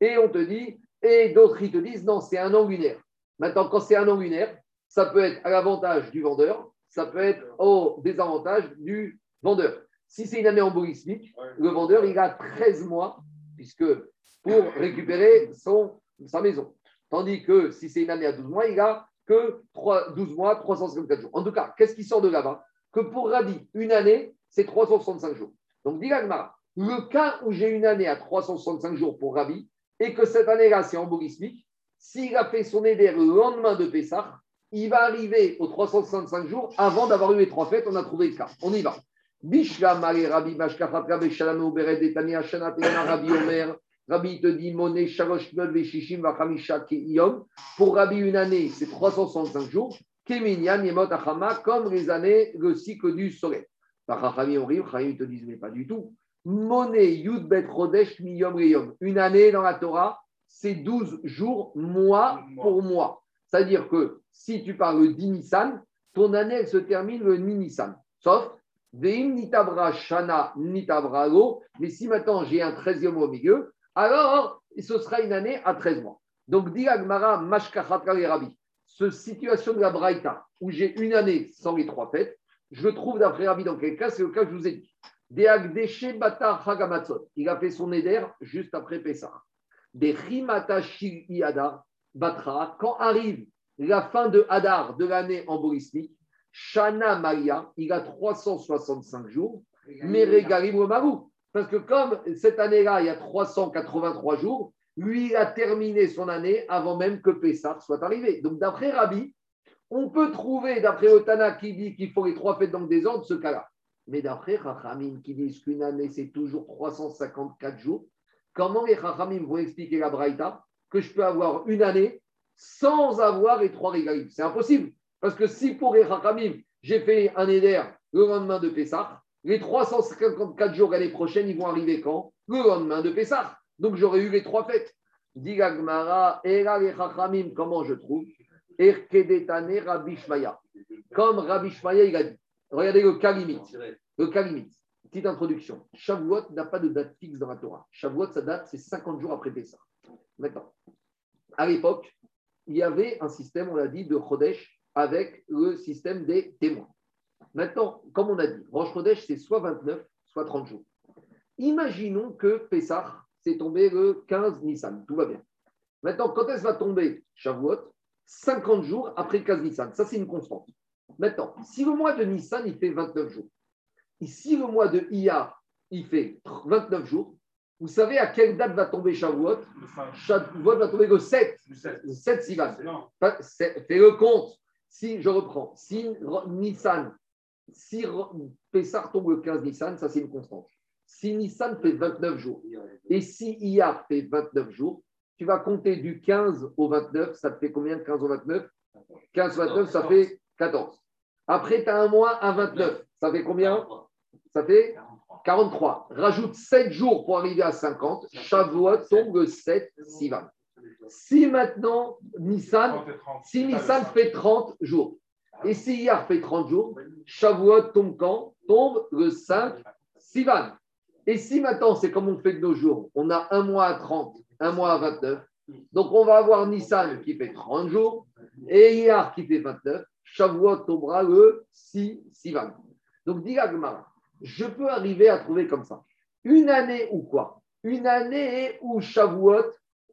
Et on te dit, et d'autres, ils te disent, non, c'est un an lunaire. Maintenant, quand c'est un an lunaire, ça peut être à l'avantage du vendeur, ça peut être au désavantage du vendeur. Si c'est une année embolismique, le vendeur, il a 13 mois, puisque pour récupérer son, sa maison. Tandis que si c'est une année à 12 mois, il a que 3, 12 mois, 354 jours. En tout cas, qu'est-ce qui sort de là-bas? Que pour Rabbi, une année, c'est 365 jours. Donc, dit le cas où j'ai une année à 365 jours pour Rabbi, et que cette année-là, c'est embolismique, s'il a fait son éder le lendemain de Pessah, il va arriver aux 365 jours avant d'avoir eu les trois fêtes. On a trouvé le cas. On y va. Bishla Mare Rabbi Mashkafat Rabbi Shalom Beret Detani Rabbi Omer. Rabbi te dit Moné Shalosh Veshishim Vachamisha Yom. Pour Rabbi, une année, c'est 365 jours. Keminyan Yemot Achama, comme les années, le cycle du soleil. Chachamim Orim, Chachamim te disent, mais pas du tout. Moné Yud Bet Rodesh Miyom Reyom. Une année dans la Torah, c'est 12 jours, mois pour mois. C'est-à-dire que si tu parles le 10 Nissan, ton année, elle se termine le 8 Nissan. Sauf Mais si maintenant j'ai un 13e mois au milieu, alors ce sera une année à 13 mois. Donc, dit Agmara Mashkachatra et Rabbi, ce situation de la Braïta, où j'ai une année sans les trois fêtes, je trouve d'après Rabbi dans quel cas C'est le cas que je vous ai dit. Il a fait son éder juste après Pessah. Des Rimata Adar Batra. Quand arrive la fin de Hadar de l'année embolismique, Shana Maria, il a 365 jours, mais Regalim Marou. Parce que comme cette année-là, il y a 383 jours, lui, il a terminé son année avant même que Pessah soit arrivé. Donc, d'après Rabbi, on peut trouver, d'après Otana qui dit qu'il faut les trois fêtes dans le désordre, ce cas-là. Mais d'après Rachamim qui dit qu'une année, c'est toujours 354 jours, comment les Rachamim vont expliquer la Braïta que je peux avoir une année sans avoir les trois régalim C'est impossible. Parce que si pour les j'ai fait un éder le lendemain de Pessah, les 354 jours l'année prochaine, ils vont arriver quand? Le lendemain de Pessah. Donc j'aurais eu les trois fêtes. Dit Gagmara, Era les comment je trouve? Erkedetane Rabbi Shmaya. Comme Rabbi Shmaya, il a dit. Regardez le cas limite. Le cas limite. petite introduction. Shavuot n'a pas de date fixe dans la Torah. Shavuot, sa date, c'est 50 jours après Pessah. Maintenant, à l'époque, il y avait un système, on l'a dit, de Chodesh avec le système des témoins. Maintenant, comme on a dit, Rosh Chodesh, c'est soit 29, soit 30 jours. Imaginons que Pessah, c'est tombé le 15 Nissan, tout va bien. Maintenant, quand est-ce va tomber Shavuot 50 jours après 15 Nissan. Ça, c'est une constante. Maintenant, si le mois de Nissan, il fait 29 jours, et si le mois de Iyar, il fait 29 jours, vous savez à quelle date va tomber Shavuot? Shavuot va tomber le 7. Le 7 Sivan. Fais le compte. Si je reprends, si Nissan, si Pessar tombe le 15 Nissan, ça c'est une constante. Si Nissan fait 29 jours et si Iyar fait 29 jours, tu vas compter du 15 au 29, ça te fait combien de 15 au 29 15 au 29, ça fait 14. Après, tu as un mois à 29, ça fait combien? Ça fait 43. Rajoute 7 jours pour arriver à 50. Shavuot tombe le 7 Sivan. Si maintenant, Nissan, si Nissan fait 30 jours, et si hier fait 30 jours, Shavuot tombe quand? Tombe le 5 Sivan. Et si maintenant, c'est comme on fait de nos jours, on a un mois à 30, un mois à 29, donc on va avoir Nissan qui fait 30 jours et Iyar qui fait 29, Shavuot tombera le 6 Sivan. Donc, dit je peux arriver à trouver comme ça. Une année ou quoi? Une année où Shavuot,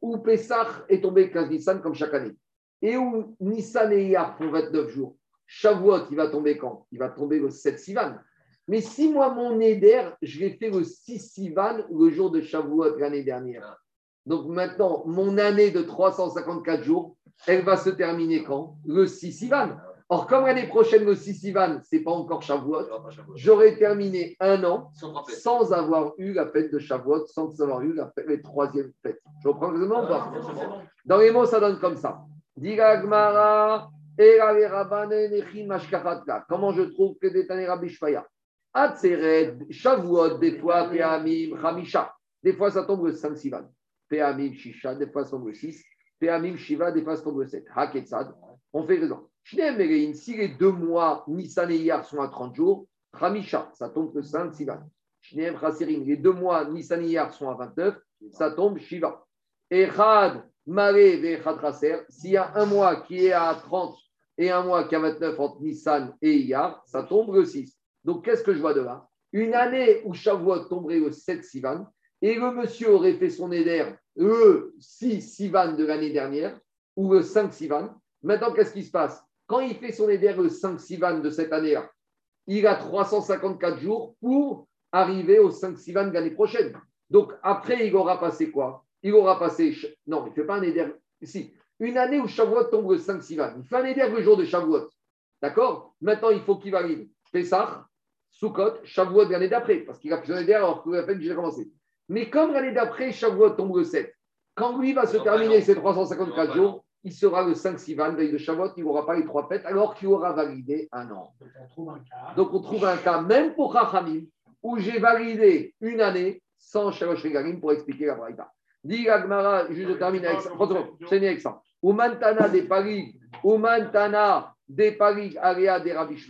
où Pessah est tombé 15 Nissan comme chaque année. Et où Nissan et Iyar font 29 jours. Shavuot, il va tomber quand? Il va tomber le 7 Sivan. Mais si moi, mon Neder, je l'ai fait le 6 Sivan, le jour de Shavuot l'année dernière. Donc maintenant, mon année de 354 jours, elle va se terminer quand? Le 6 Sivan. Or, comme l'année prochaine, le 6 Sivan, ce n'est pas encore Shavuot, j'aurais terminé un an sans avoir eu la fête de Shavuot, sans avoir eu la, fête, les troisième fête. Je reprends le nom Dans les mots, ça donne comme ça. Comment je trouve que des Tane Rabbi Shfaya Atzeret, Shavuot, des fois, Peamim, Hamisha. Des fois, ça tombe le 5 Sivan. Peamim, Shisha, des fois, ça tombe le 6. Peamim, Shiva, des fois, ça tombe le 7. Haketsad. On fait raison. Si les deux mois, Nissan et Iyar sont à 30 jours, Hamisha, ça tombe le 5 Sivan. Les deux mois, Nissan et Iyar sont à 29, ça tombe Shiva. Echad, Mare, Vechad Raser, s'il y a un mois qui est à 30 et un mois qui est à 29 entre Nissan et Iyar, ça tombe le 6. Donc, qu'est-ce que je vois de là? Une année où Shavuot tomberait le 7 Sivan et le monsieur aurait fait son éder le 6 Sivan de l'année dernière ou le 5 Sivan. Maintenant, qu'est-ce qui se passe? Quand il fait son éder le 5 Sivan de cette année-là, il a 354 jours pour arriver au 5 Sivan de l'année prochaine. Donc, après, il aura passé quoi? Il aura passé. Non, il ne fait pas un éder. Si, une année où Shavuot tombe le 5 Sivan, il fait un éder le jour de Shavuot. D'accord? Maintenant, il faut qu'il valide Pessah, Sukkot, Shavuot l'année d'après, parce qu'il a fait son éder alors que la peine déjà commencé. Mais comme l'année d'après, Shavuot tombe le 7, quand lui va se terminer ses 354 jours, il sera le 5 Sivan, veille de Shavuot, il n'aura pas les trois fêtes, alors qu'il aura validé un an. Donc on trouve un cas, même pour Chachamim, où j'ai validé une année sans Shalosh Regalim pour expliquer la Braïta. Dit Agmara, je termine avec ça. C'est avec ça. Umantana des Paris, Umantana des Paris, Aria des Rabbi.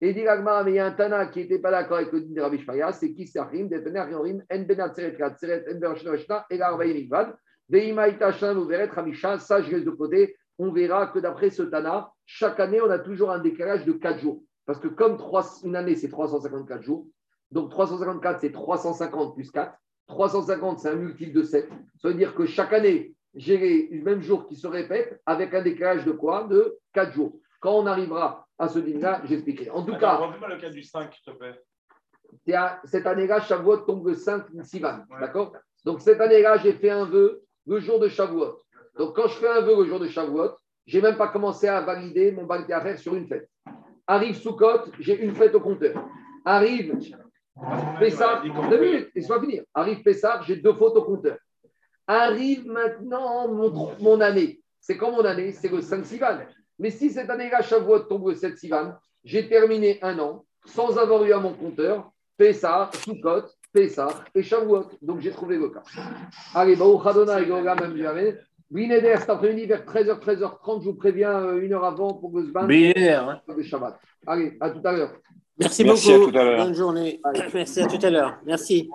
Et dit Agmara, mais il y a un Tana qui n'était pas d'accord avec le din de Rabbi c'est qui Sachim, des Tana Riorim, En Benatzeret Katzeret, En et Uveret Ramisha, ça je laisse de côté. On verra que d'après ce Tana, chaque année, on a toujours un décalage de 4 jours. Parce que comme 3, une année, c'est 354 jours, donc 354, c'est 350 plus 4. 350, c'est un multiple de 7. Ça veut dire que chaque année, j'ai les mêmes jours qui se répètent avec un décalage de quoi? De 4 jours. Quand on arrivera à ce dîner-là, j'expliquerai. En tout cas. le cas du 5, s'il te plaît. Cette année-là, Shavuot tombe le 5 Sivan. D'accord? Donc cette année-là, j'ai fait un vœu le jour de Shavuot. Donc quand je fais un vœu le jour de Shavuot, je n'ai même pas commencé à valider mon banque d'affaires sur une fête. Arrive Sukkot, j'ai une fête au compteur. Arrive Pessar, deux minutes, laisse-moi finir. Arrive Pessar, j'ai deux fautes au compteur. Arrive maintenant mon, mon année. C'est quand mon année? C'est le 5 Sivan. Mais si cette année-là, Shavuot tombe le 7 Sivan, j'ai terminé un an sans avoir eu à mon compteur Pessar, Sukkot, Pessar et Shavuot. Donc j'ai trouvé le cas. Allez, et Goga, même jamais. Binéder, cet après-midi vers 13h, 13h30, je vous préviens euh, une heure avant pour que se bain. Hein. Shabbat. Allez, à tout à l'heure. Merci, beaucoup. Bonne journée. Merci à tout à l'heure. Merci.